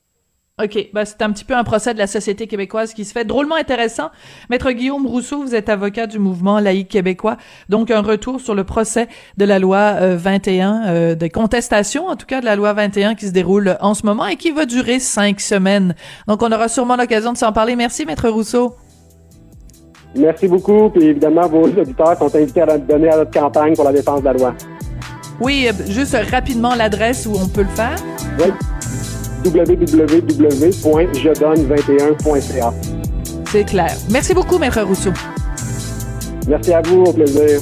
OK, ben c'est un petit peu un procès de la société québécoise qui se fait drôlement intéressant. Maître Guillaume Rousseau, vous êtes avocat du mouvement laïque québécois, donc un retour sur le procès de la loi euh, 21, euh, de contestation en tout cas de la loi 21 qui se déroule en ce moment et qui va durer cinq semaines. Donc on aura sûrement l'occasion de s'en parler. Merci, Maître Rousseau. Merci beaucoup. Puis évidemment, vos auditeurs sont invités à donner à notre campagne pour la défense de la loi. Oui, euh, juste rapidement l'adresse où on peut le faire. Oui. www.jedonne21.ca. C'est clair. Merci beaucoup, Maître Rousseau. Merci à vous, au plaisir.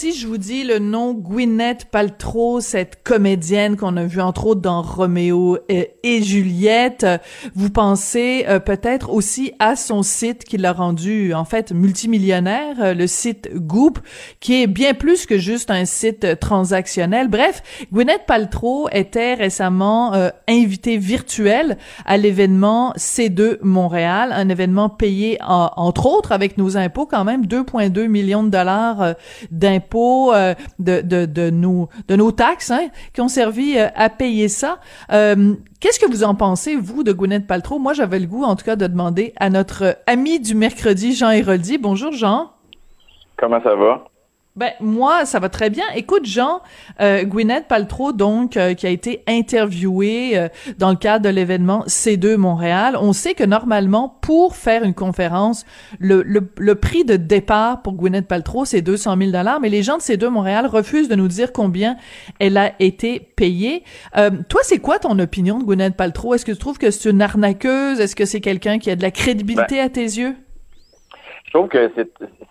Si je vous dis le nom Gwyneth Paltrow, cette comédienne qu'on a vue entre autres dans Roméo et, et Juliette, euh, vous pensez euh, peut-être aussi à son site qui l'a rendu en fait multimillionnaire, euh, le site Goop, qui est bien plus que juste un site euh, transactionnel. Bref, Gwyneth Paltrow était récemment euh, invitée virtuelle à l'événement C2 Montréal, un événement payé en- entre autres avec nos impôts quand même 2,2 millions de dollars euh, euh, de, de, de, nos, de nos taxes hein, qui ont servi euh, à payer ça. Euh, Qu'est-ce que vous en pensez, vous, de Gwyneth Paltrow? Moi, j'avais le goût, en tout cas, de demander à notre ami du mercredi, Jean Héroldi. Bonjour, Jean. Comment ça va? Ben moi, ça va très bien. Écoute, Jean, euh, Gwyneth Paltrow, donc, euh, qui a été interviewée euh, dans le cadre de l'événement C2 Montréal, on sait que normalement, pour faire une conférence, le, le, le prix de départ pour Gwyneth Paltrow, c'est 200 000 dollars, mais les gens de C2 Montréal refusent de nous dire combien elle a été payée. Euh, toi, c'est quoi ton opinion de Gwyneth Paltrow? Est-ce que tu trouves que c'est une arnaqueuse? Est-ce que c'est quelqu'un qui a de la crédibilité à tes yeux? Je trouve que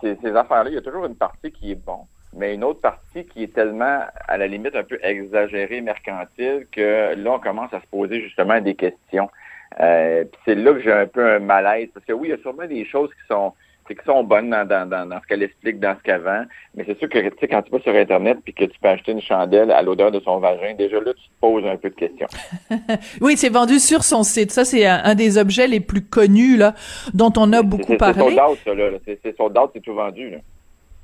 ces affaires-là, il y a toujours une partie qui est bon, mais une autre partie qui est tellement, à la limite, un peu exagérée, mercantile, que là, on commence à se poser justement des questions. Euh, c'est là que j'ai un peu un malaise, parce que oui, il y a sûrement des choses qui sont qui sont bonnes dans, dans, dans, dans ce qu'elle explique, dans ce qu'elle vend, mais c'est sûr que tu sais, quand tu vas sur Internet puis que tu peux acheter une chandelle à l'odeur de son vagin, déjà là, tu te poses un peu de questions. Oui, c'est vendu sur son site. Ça, c'est un, un des objets les plus connus là, dont on a beaucoup C'est- C'est parlé. sold out, ça, là. C'est c'est sold out, c'est tout vendu, là.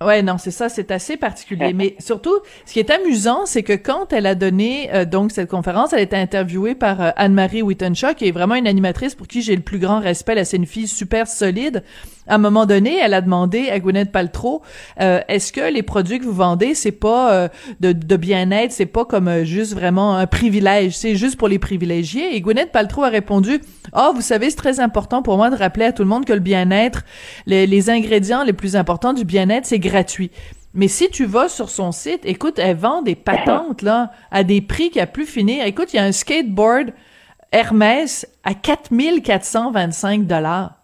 Ouais, non, c'est ça, c'est assez particulier. Mais surtout, ce qui est amusant, c'est que quand elle a donné euh, donc cette conférence, elle a été interviewée par euh, Anne-Marie Wittenshaw, qui est vraiment une animatrice pour qui j'ai le plus grand respect. Elle, c'est une fille super solide. À un moment donné, elle a demandé à Gwyneth Paltrow, euh, est-ce que les produits que vous vendez, c'est pas de, de bien-être, c'est pas comme juste vraiment un privilège, c'est juste pour les privilégiés. Et Gwyneth Paltrow a répondu, oh, vous savez, c'est très important pour moi de rappeler à tout le monde que le bien-être, les, les ingrédients les plus importants du bien-être, c'est gratuit. Mais si tu vas sur son site, écoute, elle vend des patentes, là, à des prix qui a plus finir. Écoute, il y a un skateboard Hermès à 4425 dollars.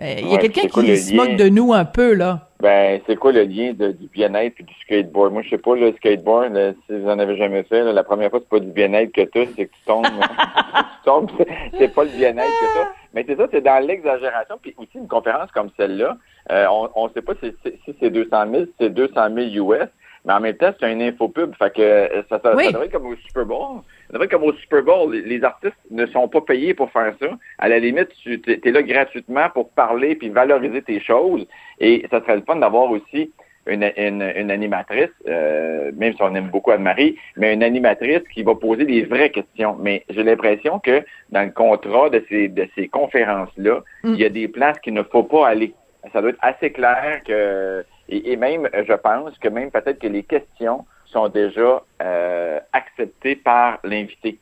Euh, il y a quelqu'un qui se moque de nous un peu, là. Ben, c'est quoi le lien du bien-être et du skateboard? Moi, je sais pas, le skateboard, si vous en avez jamais fait, la première fois, c'est pas du bien-être que tu c'est que tu tombes. tu tombes, c'est pas le bien-être que ça. Mais c'est ça, c'est dans l'exagération. Puis aussi, une conférence comme celle-là, euh, on ne sait pas si, c'est 200 000, si c'est 200 000 US, mais en même temps, c'est un infopub. Fait que euh, ça, ça, devrait être comme au Super Bowl. Être comme au Super Bowl. Les, artistes ne sont pas payés pour faire ça. À la limite, tu es, là gratuitement pour parler puis valoriser tes choses. Et ça serait le fun d'avoir aussi une, une, animatrice, euh, même si on aime beaucoup Anne-Marie, mais une animatrice qui va poser des vraies questions. Mais j'ai l'impression que dans le contrat de ces, de ces conférences-là, mm. il y a des places qu'il ne faut pas aller ça doit être assez clair que, et, même, je pense que même peut-être que les questions sont déjà euh, acceptées par l'invité.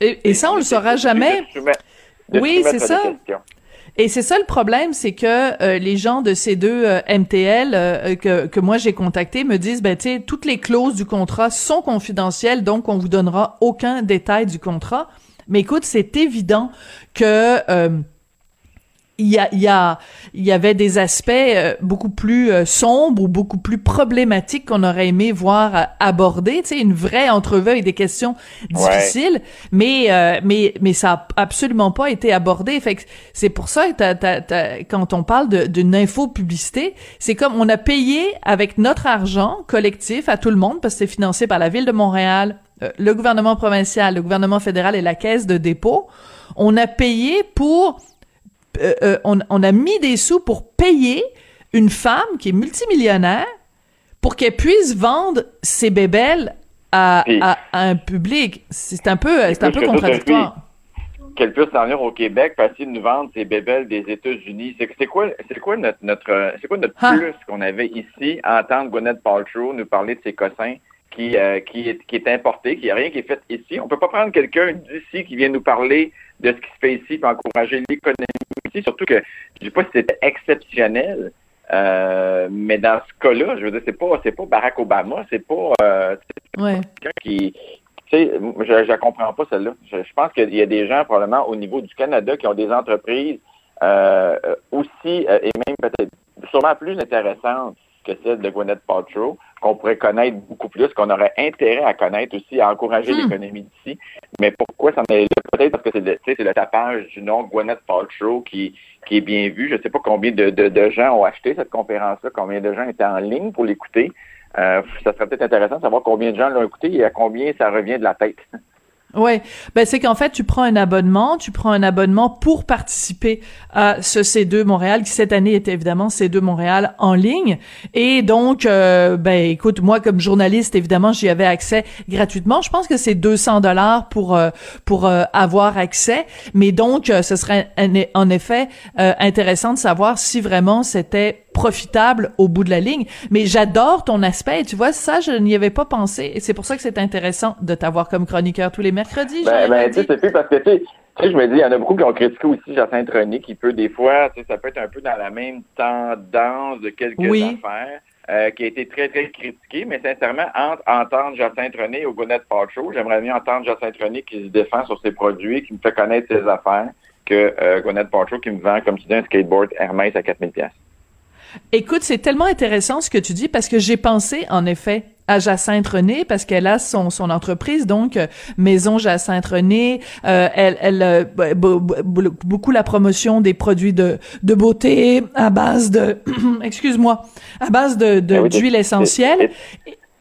Et, ça, on le saura jamais. oui, c'est ça. Et c'est ça le problème, c'est que euh, les gens de ces deux euh, MTL que, que moi j'ai contactés me disent, ben tu sais, toutes les clauses du contrat sont confidentielles, donc on vous donnera aucun détail du contrat. Mais écoute, c'est évident que il y a, il y a, il y avait des aspects euh, beaucoup plus euh, sombres ou beaucoup plus problématiques qu'on aurait aimé voir euh, aborder, tu sais, une vraie entrevue avec des questions difficiles, mais mais mais ça a absolument pas été abordé. Fait que c'est pour ça que quand on parle d'une info-publicité, c'est comme on a payé avec notre argent collectif à tout le monde parce que c'est financé par la ville de Montréal, le gouvernement provincial, le gouvernement fédéral et la caisse de dépôt. On a payé pour euh, euh, on, a mis des sous pour payer une femme qui est multimillionnaire pour qu'elle puisse vendre ses bébelles à, un public. C'est un peu, c'est un peu contradictoire. Qu'elle puisse s'en venir au Québec qu'il nous vendre ses bébelles des États-Unis. C'est quoi, c'est quoi notre, notre, c'est quoi notre ah. plus qu'on avait ici à entendre Gwyneth Paltrow nous parler de ses cossins qui, euh, qui, est, qui est importé, qui a rien qui est fait ici. On peut pas prendre quelqu'un d'ici qui vient nous parler de ce qui se fait ici pour encourager l'économie Surtout que je dis pas si c'était exceptionnel, euh, mais dans ce cas-là, je veux dire, c'est pas c'est pas Barack Obama, c'est pas, euh, quelqu'un qui tu sais, je ne comprends pas celle-là. Je, pense qu'il y a des gens probablement au niveau du Canada qui ont des entreprises euh, aussi et même peut-être sûrement plus intéressantes que celle de Gwyneth Paltrow, qu'on pourrait connaître beaucoup plus, qu'on aurait intérêt à connaître aussi, à encourager hmm. l'économie d'ici. Mais pourquoi ça est là? Peut-être parce que c'est le, tapage du nom Gwyneth Paltrow qui, qui est bien vu. Je ne sais pas combien de, de, gens ont acheté cette conférence-là, combien de gens étaient en ligne pour l'écouter. Euh, ça serait peut-être intéressant de savoir combien de gens l'ont écouté et à combien ça revient de la tête. Ouais, ben c'est qu'en fait tu prends un abonnement, tu prends un abonnement pour participer à ce C2 Montréal qui cette année était évidemment C2 Montréal en ligne. Et donc euh, ben écoute moi comme journaliste évidemment j'y avais accès gratuitement. Je pense que c'est 200 dollars pour euh, pour euh, avoir accès, mais donc ce serait en effet intéressant de savoir si vraiment c'était profitable au bout de la ligne. Mais j'adore ton aspect. Tu vois, ça, je n'y avais pas pensé. Et c'est pour ça que c'est intéressant de t'avoir comme chroniqueur tous les mercredis. Ben, ben tu sais, c'est parce que, tu sais, je me dis, il y en a beaucoup qui ont critiqué aussi Jacinthe René, qui peut des fois, tu sais, ça peut être un peu dans la même tendance de quelques affaires. Euh, qui a été très, très critiqué, mais sincèrement, entre entendre Jacinthe René ou Gwyneth Paltrow, j'aimerais mieux entendre Jacinthe René qui se défend sur ses produits, qui me fait connaître ses affaires, que euh, Paltrow qui me vend, comme tu dis, un skateboard Hermès à 4000 pièces. Écoute, c'est tellement intéressant ce que tu dis parce que j'ai pensé, en effet, à Jacinthe René parce qu'elle a son son entreprise donc euh, Maison Jacinthe René euh, elle elle euh, beaucoup la promotion des produits de de beauté à base de excuse-moi à base de ah d'huile essentielle.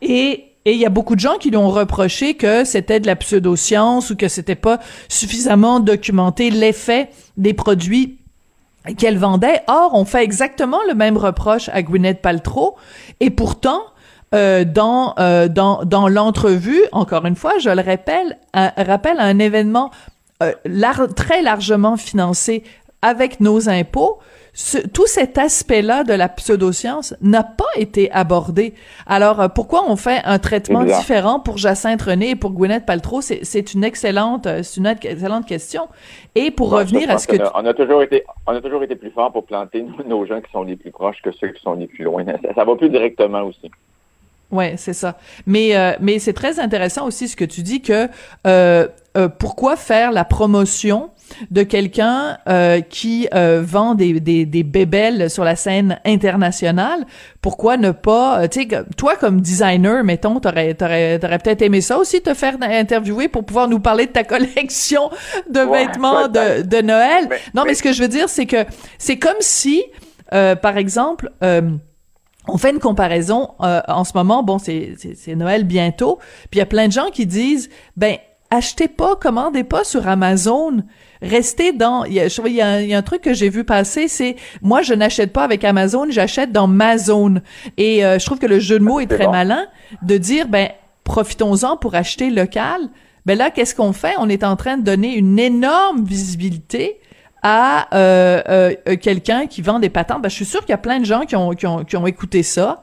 et et il y a beaucoup de gens qui lui ont reproché que c'était de la pseudoscience ou que c'était pas suffisamment documenté l'effet des produits qu'elle vendait. Or, on fait exactement le même reproche à Gwyneth Paltrow, et pourtant, euh, dans euh, dans dans l'entrevue, encore une fois, je le rappelle, un, rappelle un événement euh, très largement financé avec nos impôts. Ce, tout cet aspect-là de la pseudoscience n'a pas été abordé. Alors, euh, pourquoi on fait un traitement différent pour Jacinthe René et pour Gwyneth Paltrow? C'est une excellente, euh, c'est une excellente question. Et pour revenir à ce que... On a, toujours été, on a toujours été plus fort pour planter nos gens qui sont les plus proches que ceux qui sont les plus loin. Ça, ça va plus directement aussi. Ouais, c'est ça. Mais euh, mais c'est très intéressant aussi ce que tu dis que euh, euh, pourquoi faire la promotion de quelqu'un euh, qui euh, vend des, des, des bébelles sur la scène internationale Pourquoi ne pas, tu sais, toi comme designer, mettons, t'aurais t'aurais t'aurais peut-être aimé ça aussi te faire interviewer pour pouvoir nous parler de ta collection de vêtements de, de Noël. non, mais, ce que je veux dire, c'est que c'est comme si, par exemple. On fait une comparaison euh, en ce moment, bon, c'est, c'est, Noël bientôt, puis il y a plein de gens qui disent, ben, achetez pas, commandez pas sur Amazon, restez dans, il y a, il y a, un, y a un truc que j'ai vu passer, c'est, moi, je n'achète pas avec Amazon, j'achète dans ma zone. Et euh, je trouve que le jeu de mots est, très malin de dire, ben, profitons-en pour acheter local. Ben là, qu'est-ce qu'on fait? On est en train de donner une énorme visibilité à euh, euh, quelqu'un qui vend des patentes, ben, je suis sûr qu'il y a plein de gens qui ont, qui ont, qui ont écouté ça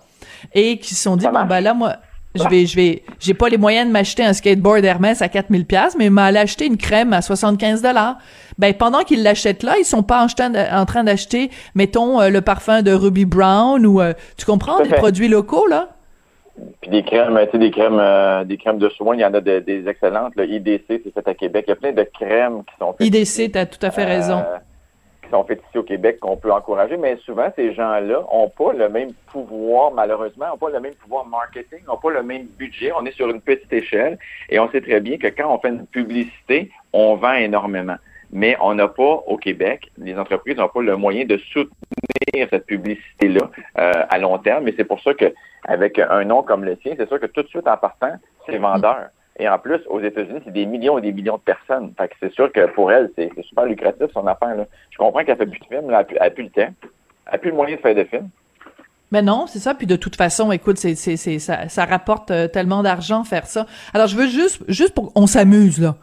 et qui se sont dit, bon, ben là, moi, je vais, je vais, j'ai pas les moyens de m'acheter un skateboard Hermès à 4000 pièces, mais m'aller acheter une crème à 75 dollars. Ben pendant qu'ils l'achètent là, ils sont pas en, train d'acheter, mettons euh, le parfum de Ruby Brown ou tu comprends des produits locaux là? Puis des crèmes, tu sais, des crèmes, euh, des crèmes de soins, il y en a des excellentes. Le IDC, c'est fait à Québec. Il y a plein de crèmes qui sont faites. IDC, tu as tout à fait raison. Sont faites ici au Québec qu'on peut encourager, mais souvent ces gens-là ont pas le même pouvoir, malheureusement, ont pas le même pouvoir marketing, ont pas le même budget. On est sur une petite échelle et on sait très bien que quand on fait une publicité, on vend énormément mais on n'a pas au Québec, les entreprises n'ont pas le moyen de soutenir cette publicité-là euh, à long terme. Et c'est pour ça qu'avec un nom comme le sien, c'est sûr que tout de suite en partant, c'est vendeur. Et en plus, aux États-Unis, c'est des millions et des millions de personnes. Fait que c'est sûr que pour elle, c'est super lucratif son affaire. Là. Je comprends qu'elle fait plus de films, elle n'a plus, le temps, elle n'a plus le moyen de faire des films. Mais non, c'est ça. Puis de toute façon, écoute, c'est, c'est, c'est, ça, ça rapporte euh, tellement d'argent faire ça. Alors je veux juste, juste pour qu'on s'amuse là.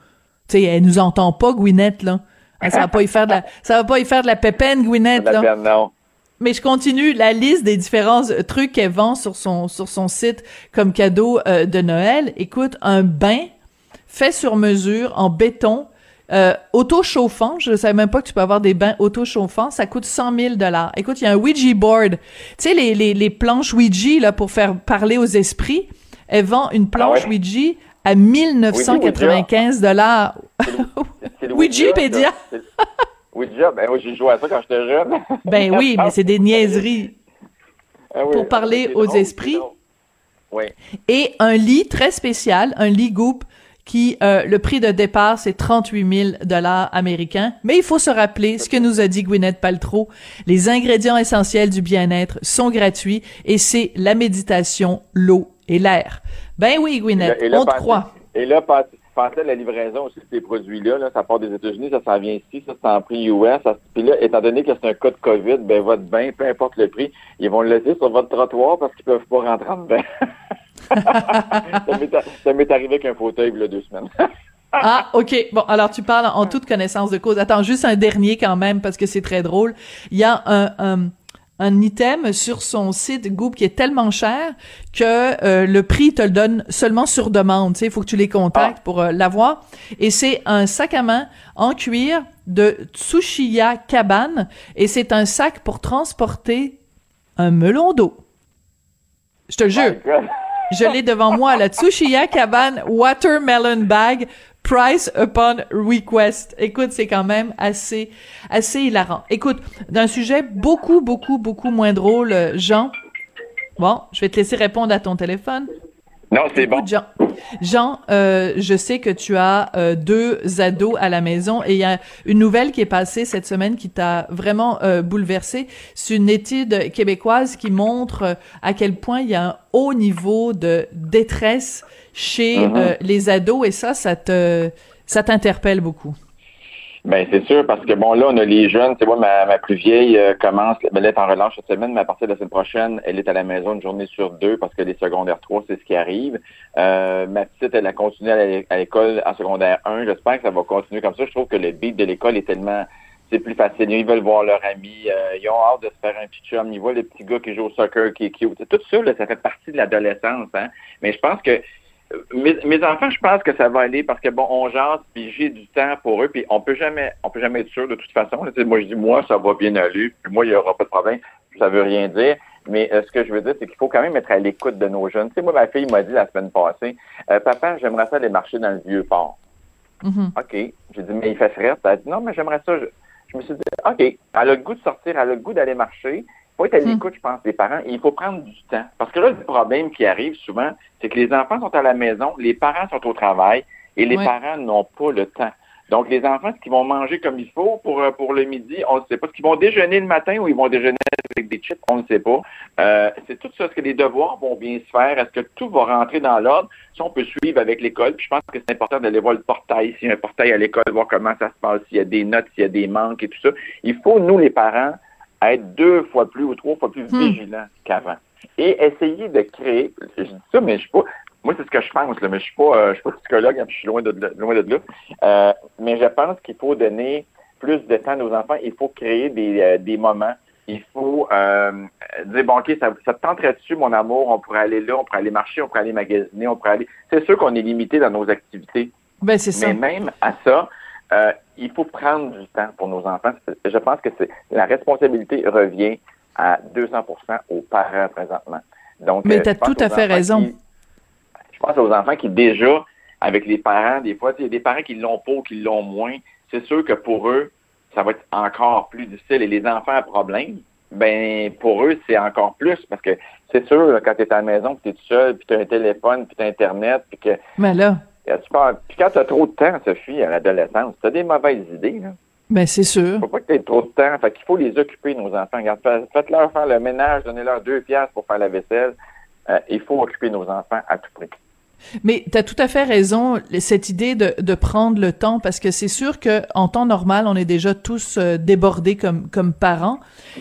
Tu sais, elle nous entend pas, Gwyneth, là. Ça va pas y faire de la, ça va pas y faire de la pépène, Gwyneth, là. non. Mais je continue la liste des différents euh, trucs qu'elle vend sur son sur son site comme cadeau euh, de Noël. Écoute, un bain fait sur mesure en béton, euh, auto-chauffant. Je savais même pas que tu peux avoir des bains auto-chauffants. Ça coûte 100 000 dollars. Écoute, il y a un Ouija board. Tu sais les, les, les planches Ouija là pour faire parler aux esprits. Elle vend une planche ah Ouija à 1995 dollars. Wikipédia. Ouija, ben oui, j'ai joué à ça quand j'étais jeune. ben oui, mais c'est des niaiseries. Ah pour parler aux esprits. Oui. Et un lit très spécial, un lit Goop qui euh, le prix de départ c'est 38 000 dollars américains. Mais il faut se rappeler ce que nous a dit Gwyneth Paltrow. Les ingrédients essentiels du bien-être sont gratuits et c'est la méditation, l'eau et l'air. Ben oui, Gwyneth, on te croit. Et là, pensez à la livraison aussi de ces produits-là. Là, ça part des États-Unis, ça s'en vient ici, ça c'est en prix US. puis là, étant donné que c'est un cas de COVID, ben votre bain, peu importe le prix, ils vont le laisser sur votre trottoir parce qu'ils peuvent pas rentrer en dedans. ça m'est arrivé avec un fauteuil il y a deux semaines. Ah, OK. Bon, alors tu parles en toute connaissance de cause. Attends, juste un dernier quand même, parce que c'est très drôle. Il y a un, un item sur son site Goop qui est tellement cher que euh, le prix te le donne seulement sur demande. Tu sais, il faut que tu les contactes ah. pour euh, l'avoir. Et c'est un sac à main en cuir de Tsushiya Cabane et c'est un sac pour transporter un melon d'eau. Je te jure. Je l'ai devant moi, la Tsushiya Cabane Watermelon Bag Price upon request. Écoute, c'est quand même assez, assez hilarant. Écoute, d'un sujet beaucoup, beaucoup, beaucoup moins drôle, Jean. Bon, je vais te laisser répondre à ton téléphone. Non, c'est bon. Jean, Jean euh, je sais que tu as euh, deux ados à la maison et il y a une nouvelle qui est passée cette semaine qui t'a vraiment euh, bouleversé. C'est une étude québécoise qui montre à quel point il y a un haut niveau de détresse chez mm-hmm. les ados et ça, ça te, ça t'interpelle beaucoup? Ben c'est sûr parce que bon là on a les jeunes, tu vois ma, ma plus vieille euh, commence, ben, elle est en relâche cette semaine, mais à partir de la semaine prochaine, elle est à la maison une journée sur deux parce que les secondaires 3 c'est ce qui arrive. Euh, ma petite elle a continué à l'é- à l'école en secondaire 1, j'espère que ça va continuer comme ça. Je trouve que le beat de l'école est tellement c'est plus facile. Ils veulent voir leurs amis, euh, ils ont hâte de se faire un petit chum, ils voient les petits gars qui jouent au soccer qui est cute. Tout ça là, ça fait partie de l'adolescence, hein. Mais je pense que mes, mes enfants, je pense que ça va aller parce que bon, on jase, puis j'ai du temps pour eux, puis on peut jamais, on peut jamais être sûr de toute façon. là. Moi, je dis moi, ça va bien aller, puis moi, il y aura pas de problème. Ça veut rien dire. Mais euh, ce que je veux dire, c'est qu'il faut quand même être à l'écoute de nos jeunes. Tu sais, moi, ma fille m'a dit la semaine passée, Euh, papa, j'aimerais ça aller marcher dans le vieux port. Mhm. OK. J'ai dit, mais il fait frais. Elle a dit, non, mais j'aimerais ça. Je, je me suis dit, OK. Elle a le goût de sortir, elle a le goût d'aller marcher. Il faut être à l'écoute, je pense, des parents. Et il faut prendre du temps. Parce que là, le problème qui arrive souvent, c'est que les enfants sont à la maison, les parents sont au travail et les parents n'ont pas le temps. Donc, les enfants, ce qu'ils vont manger comme il faut pour, euh, pour le midi, on ne sait pas. Ce qu'ils vont déjeuner le matin ou ils vont déjeuner avec des chips, on ne sait pas. Euh, c'est tout ça. Est-ce que les devoirs vont bien se faire? Est-ce que tout va rentrer dans l'ordre? Si on peut suivre avec l'école, puis je pense que c'est important d'aller voir le portail, s'il y a un portail à l'école, voir comment ça se passe, s'il y a des notes, s'il y a des manques et tout ça. Il faut, nous, les parents, être deux fois plus ou trois fois plus vigilants qu'avant. Et essayer de créer, je dis ça, mais je suis pas, moi, c'est ce que je pense, là, mais je suis pas, euh, je suis pas psychologue, hein, je suis loin de, là- loin de là. Euh, mais je pense qu'il faut donner plus de temps à nos enfants. Il faut créer des, euh, des moments. Il faut euh, dire, bon, OK, ça, ça te tenterait dessus, mon amour? On pourrait aller là, on pourrait aller marcher, on pourrait aller magasiner, on pourrait aller... C'est sûr qu'on est limité dans nos activités. Ben, c'est ça. Mais même à ça, euh, il faut prendre du temps pour nos enfants. Je pense que c'est la responsabilité revient à 200% aux parents présentement. Donc, Mais euh, t'as je pense tout à fait raison. qui- je pense aux enfants qui déjà, avec les parents, des fois, tu il y a des parents qui l'ont pas ou qui l'ont moins. C'est sûr que pour eux, ça va être encore plus difficile. Et les enfants à problème, ben pour eux, c'est encore plus parce que c'est sûr, là, quand tu es à la maison, que tu es tout seul, puis tu as un téléphone, puis tu as Internet, puis que Mais là, tu pars- Puis quand tu as trop de temps, Sophie, à l'adolescence, tu as des mauvaises idées. Là. ben, c'est sûr. faut pas que tu aies trop de temps. Fait qu'il faut les occuper, nos enfants. Regarde, faites-leur faire le ménage, donnez-leur deux piastres pour faire la vaisselle. Euh, il faut occuper nos enfants à tout prix. Mais tu as tout à fait raison, cette idée de, de prendre le temps, parce que c'est sûr que en temps normal, on est déjà tous euh, débordés comme, comme parents,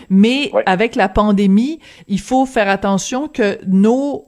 mais avec la pandémie, il faut faire attention que nos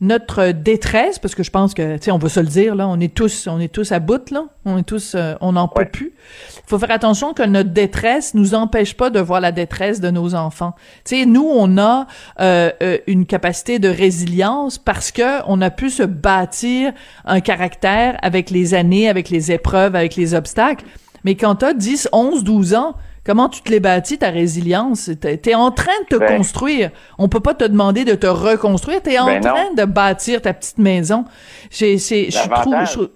notre détresse, parce que je pense que, tu sais, on va se le dire, là, on est tous, on est tous à bout, là, on est tous, euh, on n'en peut plus. Il faut faire attention que notre détresse nous empêche pas de voir la détresse de nos enfants. Tu sais, nous, on a euh, euh, une capacité de résilience parce que on a pu se bâtir un caractère avec les années, avec les épreuves, avec les obstacles. Mais quand t'as 10, 11, 12 ans, comment tu te l'es bâti, ta résilience? T'es t'es en train de te Ben. construire. On peut pas te demander de te reconstruire. T'es en Ben non. train de bâtir ta petite maison. J'ai, je trouve, je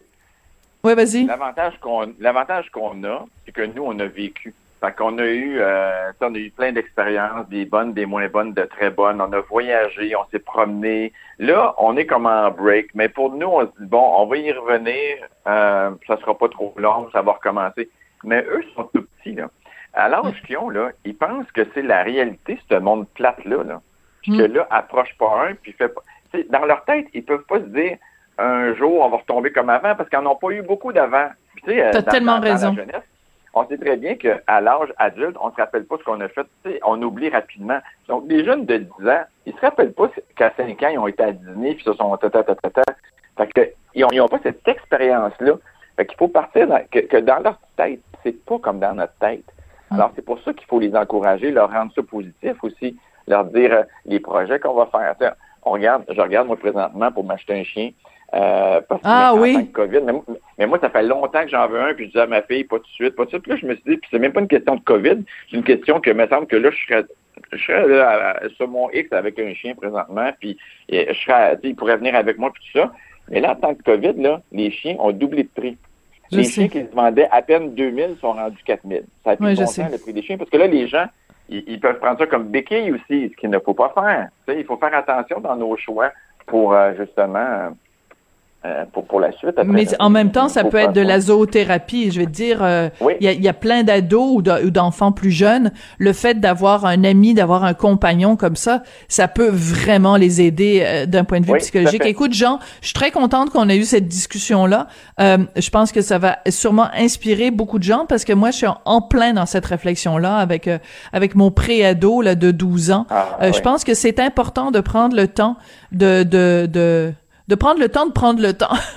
Ouais, vas-y. L'avantage qu'on l'avantage qu'on a, c'est que nous, on a vécu. Fait qu'on a eu, euh, on a eu plein d'expériences, des bonnes, des moins bonnes, de très bonnes. On a voyagé, on s'est promené. Là, on est comme en break. Mais pour nous, on se dit, bon, on va y revenir. Euh, ça sera pas trop long, ça va recommencer. Mais eux sont tout petits, là. À l'âge qu'ils ont, là, ils pensent que c'est la réalité, ce monde plate-là, là. Puis que Mm. là, approche pas un, puis fait pas. Dans leur tête, ils peuvent pas se dire un jour on va retomber comme avant parce qu'ils n'en ont pas eu beaucoup d'avant. Tu sais, euh, dans- tellement dans- dans la raison. jeunesse, on sait très bien qu'à l'âge adulte, on ne se rappelle pas ce qu'on a fait. On oublie rapidement. Donc, les jeunes de 10 ans, ils se rappellent pas qu'à 5 ans, ils ont été à Disney puis se sont tata, tata, tata. Fait que, ils n'ont ont pas cette expérience-là. Fait qu'il faut partir dans- que, que dans leur tête, c'est pas comme dans notre tête. Alors, c'est pour ça qu'il faut les encourager, leur rendre ça positif aussi, leur dire euh, les projets qu'on va faire. On regarde, je regarde moi présentement pour m'acheter un chien. Euh, parce que Ah en oui. que COVID, mais, moi- mais moi, ça fait longtemps que j'en veux un, puis je dis à ma fille, pas tout de suite, pas tout de suite. Puis là, je me suis dit, puis c'est même pas une question de COVID, c'est une question que, me semble que là, je serais, je serais là, sur mon X avec un chien présentement, puis je serais, il pourrait venir avec moi, puis tout ça. Mais là, en tant que COVID, là, les chiens ont doublé de prix. Je les sais. chiens qui se vendaient à peine 2000 sont rendus 4000. Ça a plus Ouais, bon le prix des chiens, parce que là, les gens, ils, ils peuvent prendre ça comme béquille aussi, ce qu'il ne faut pas faire. Il faut faire attention dans nos choix pour, euh, justement, euh, pour, pour la suite. Après, Mais en même temps, ça peut être de la zoothérapie. Je te dire, euh, il Oui. y, a, y a plein d'ados ou de- ou d'enfants plus jeunes. Le fait d'avoir un ami, d'avoir un compagnon comme ça, ça peut vraiment les aider euh, d'un point de vue Oui, psychologique. Écoute, Jean, je suis très contente qu'on ait eu cette discussion-là. Euh, je pense que ça va sûrement inspirer beaucoup de gens parce que moi, je suis en, en plein dans cette réflexion-là avec euh, avec mon pré-ado là de 12 ans. Ah, Je pense que c'est important de prendre le temps de de de de prendre le temps de prendre le temps.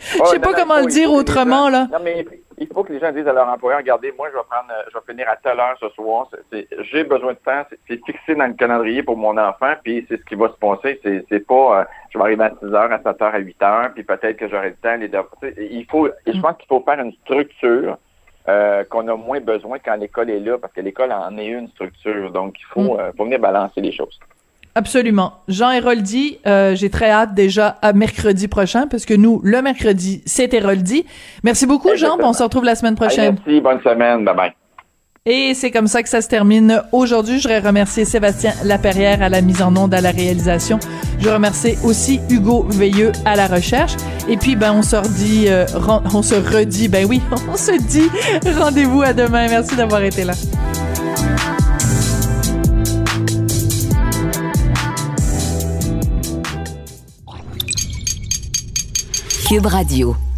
Je sais pas non, comment le dire autrement, gens- là. Non, mais il faut que les gens disent à leur employeur, regardez, moi, je vais prendre, euh, je vais finir à telle heure ce soir. J'ai besoin de temps. C'est- fixé dans le calendrier pour mon enfant, puis c'est ce qui va se passer. C'est pas, euh, je vais arriver à 6 heures, à 7 heures, à 8 heures, puis peut-être que j'aurai le temps. Les il faut, et je pense qu'il faut faire une structure euh, qu'on a moins besoin quand l'école est là, parce que l'école en est une structure. Donc, il faut, Mm. euh, faut venir balancer les choses. Absolument. Jean Héroldi, euh, j'ai très hâte déjà à mercredi prochain parce que nous, le mercredi, c'est Héroldi. Merci beaucoup, Jean. Exactement. On se retrouve la semaine Allez, prochaine. merci, bonne semaine. Bye bye. Et c'est comme ça que ça se termine aujourd'hui. Je voudrais remercier Sébastien Laperrière à la mise en onde, à la réalisation. Je remercie aussi Hugo Veilleux à la recherche. Et puis, ben, on se redit, euh, on se redit, ben oui, on se dit rendez-vous à demain. Merci d'avoir été là. Cube Radio.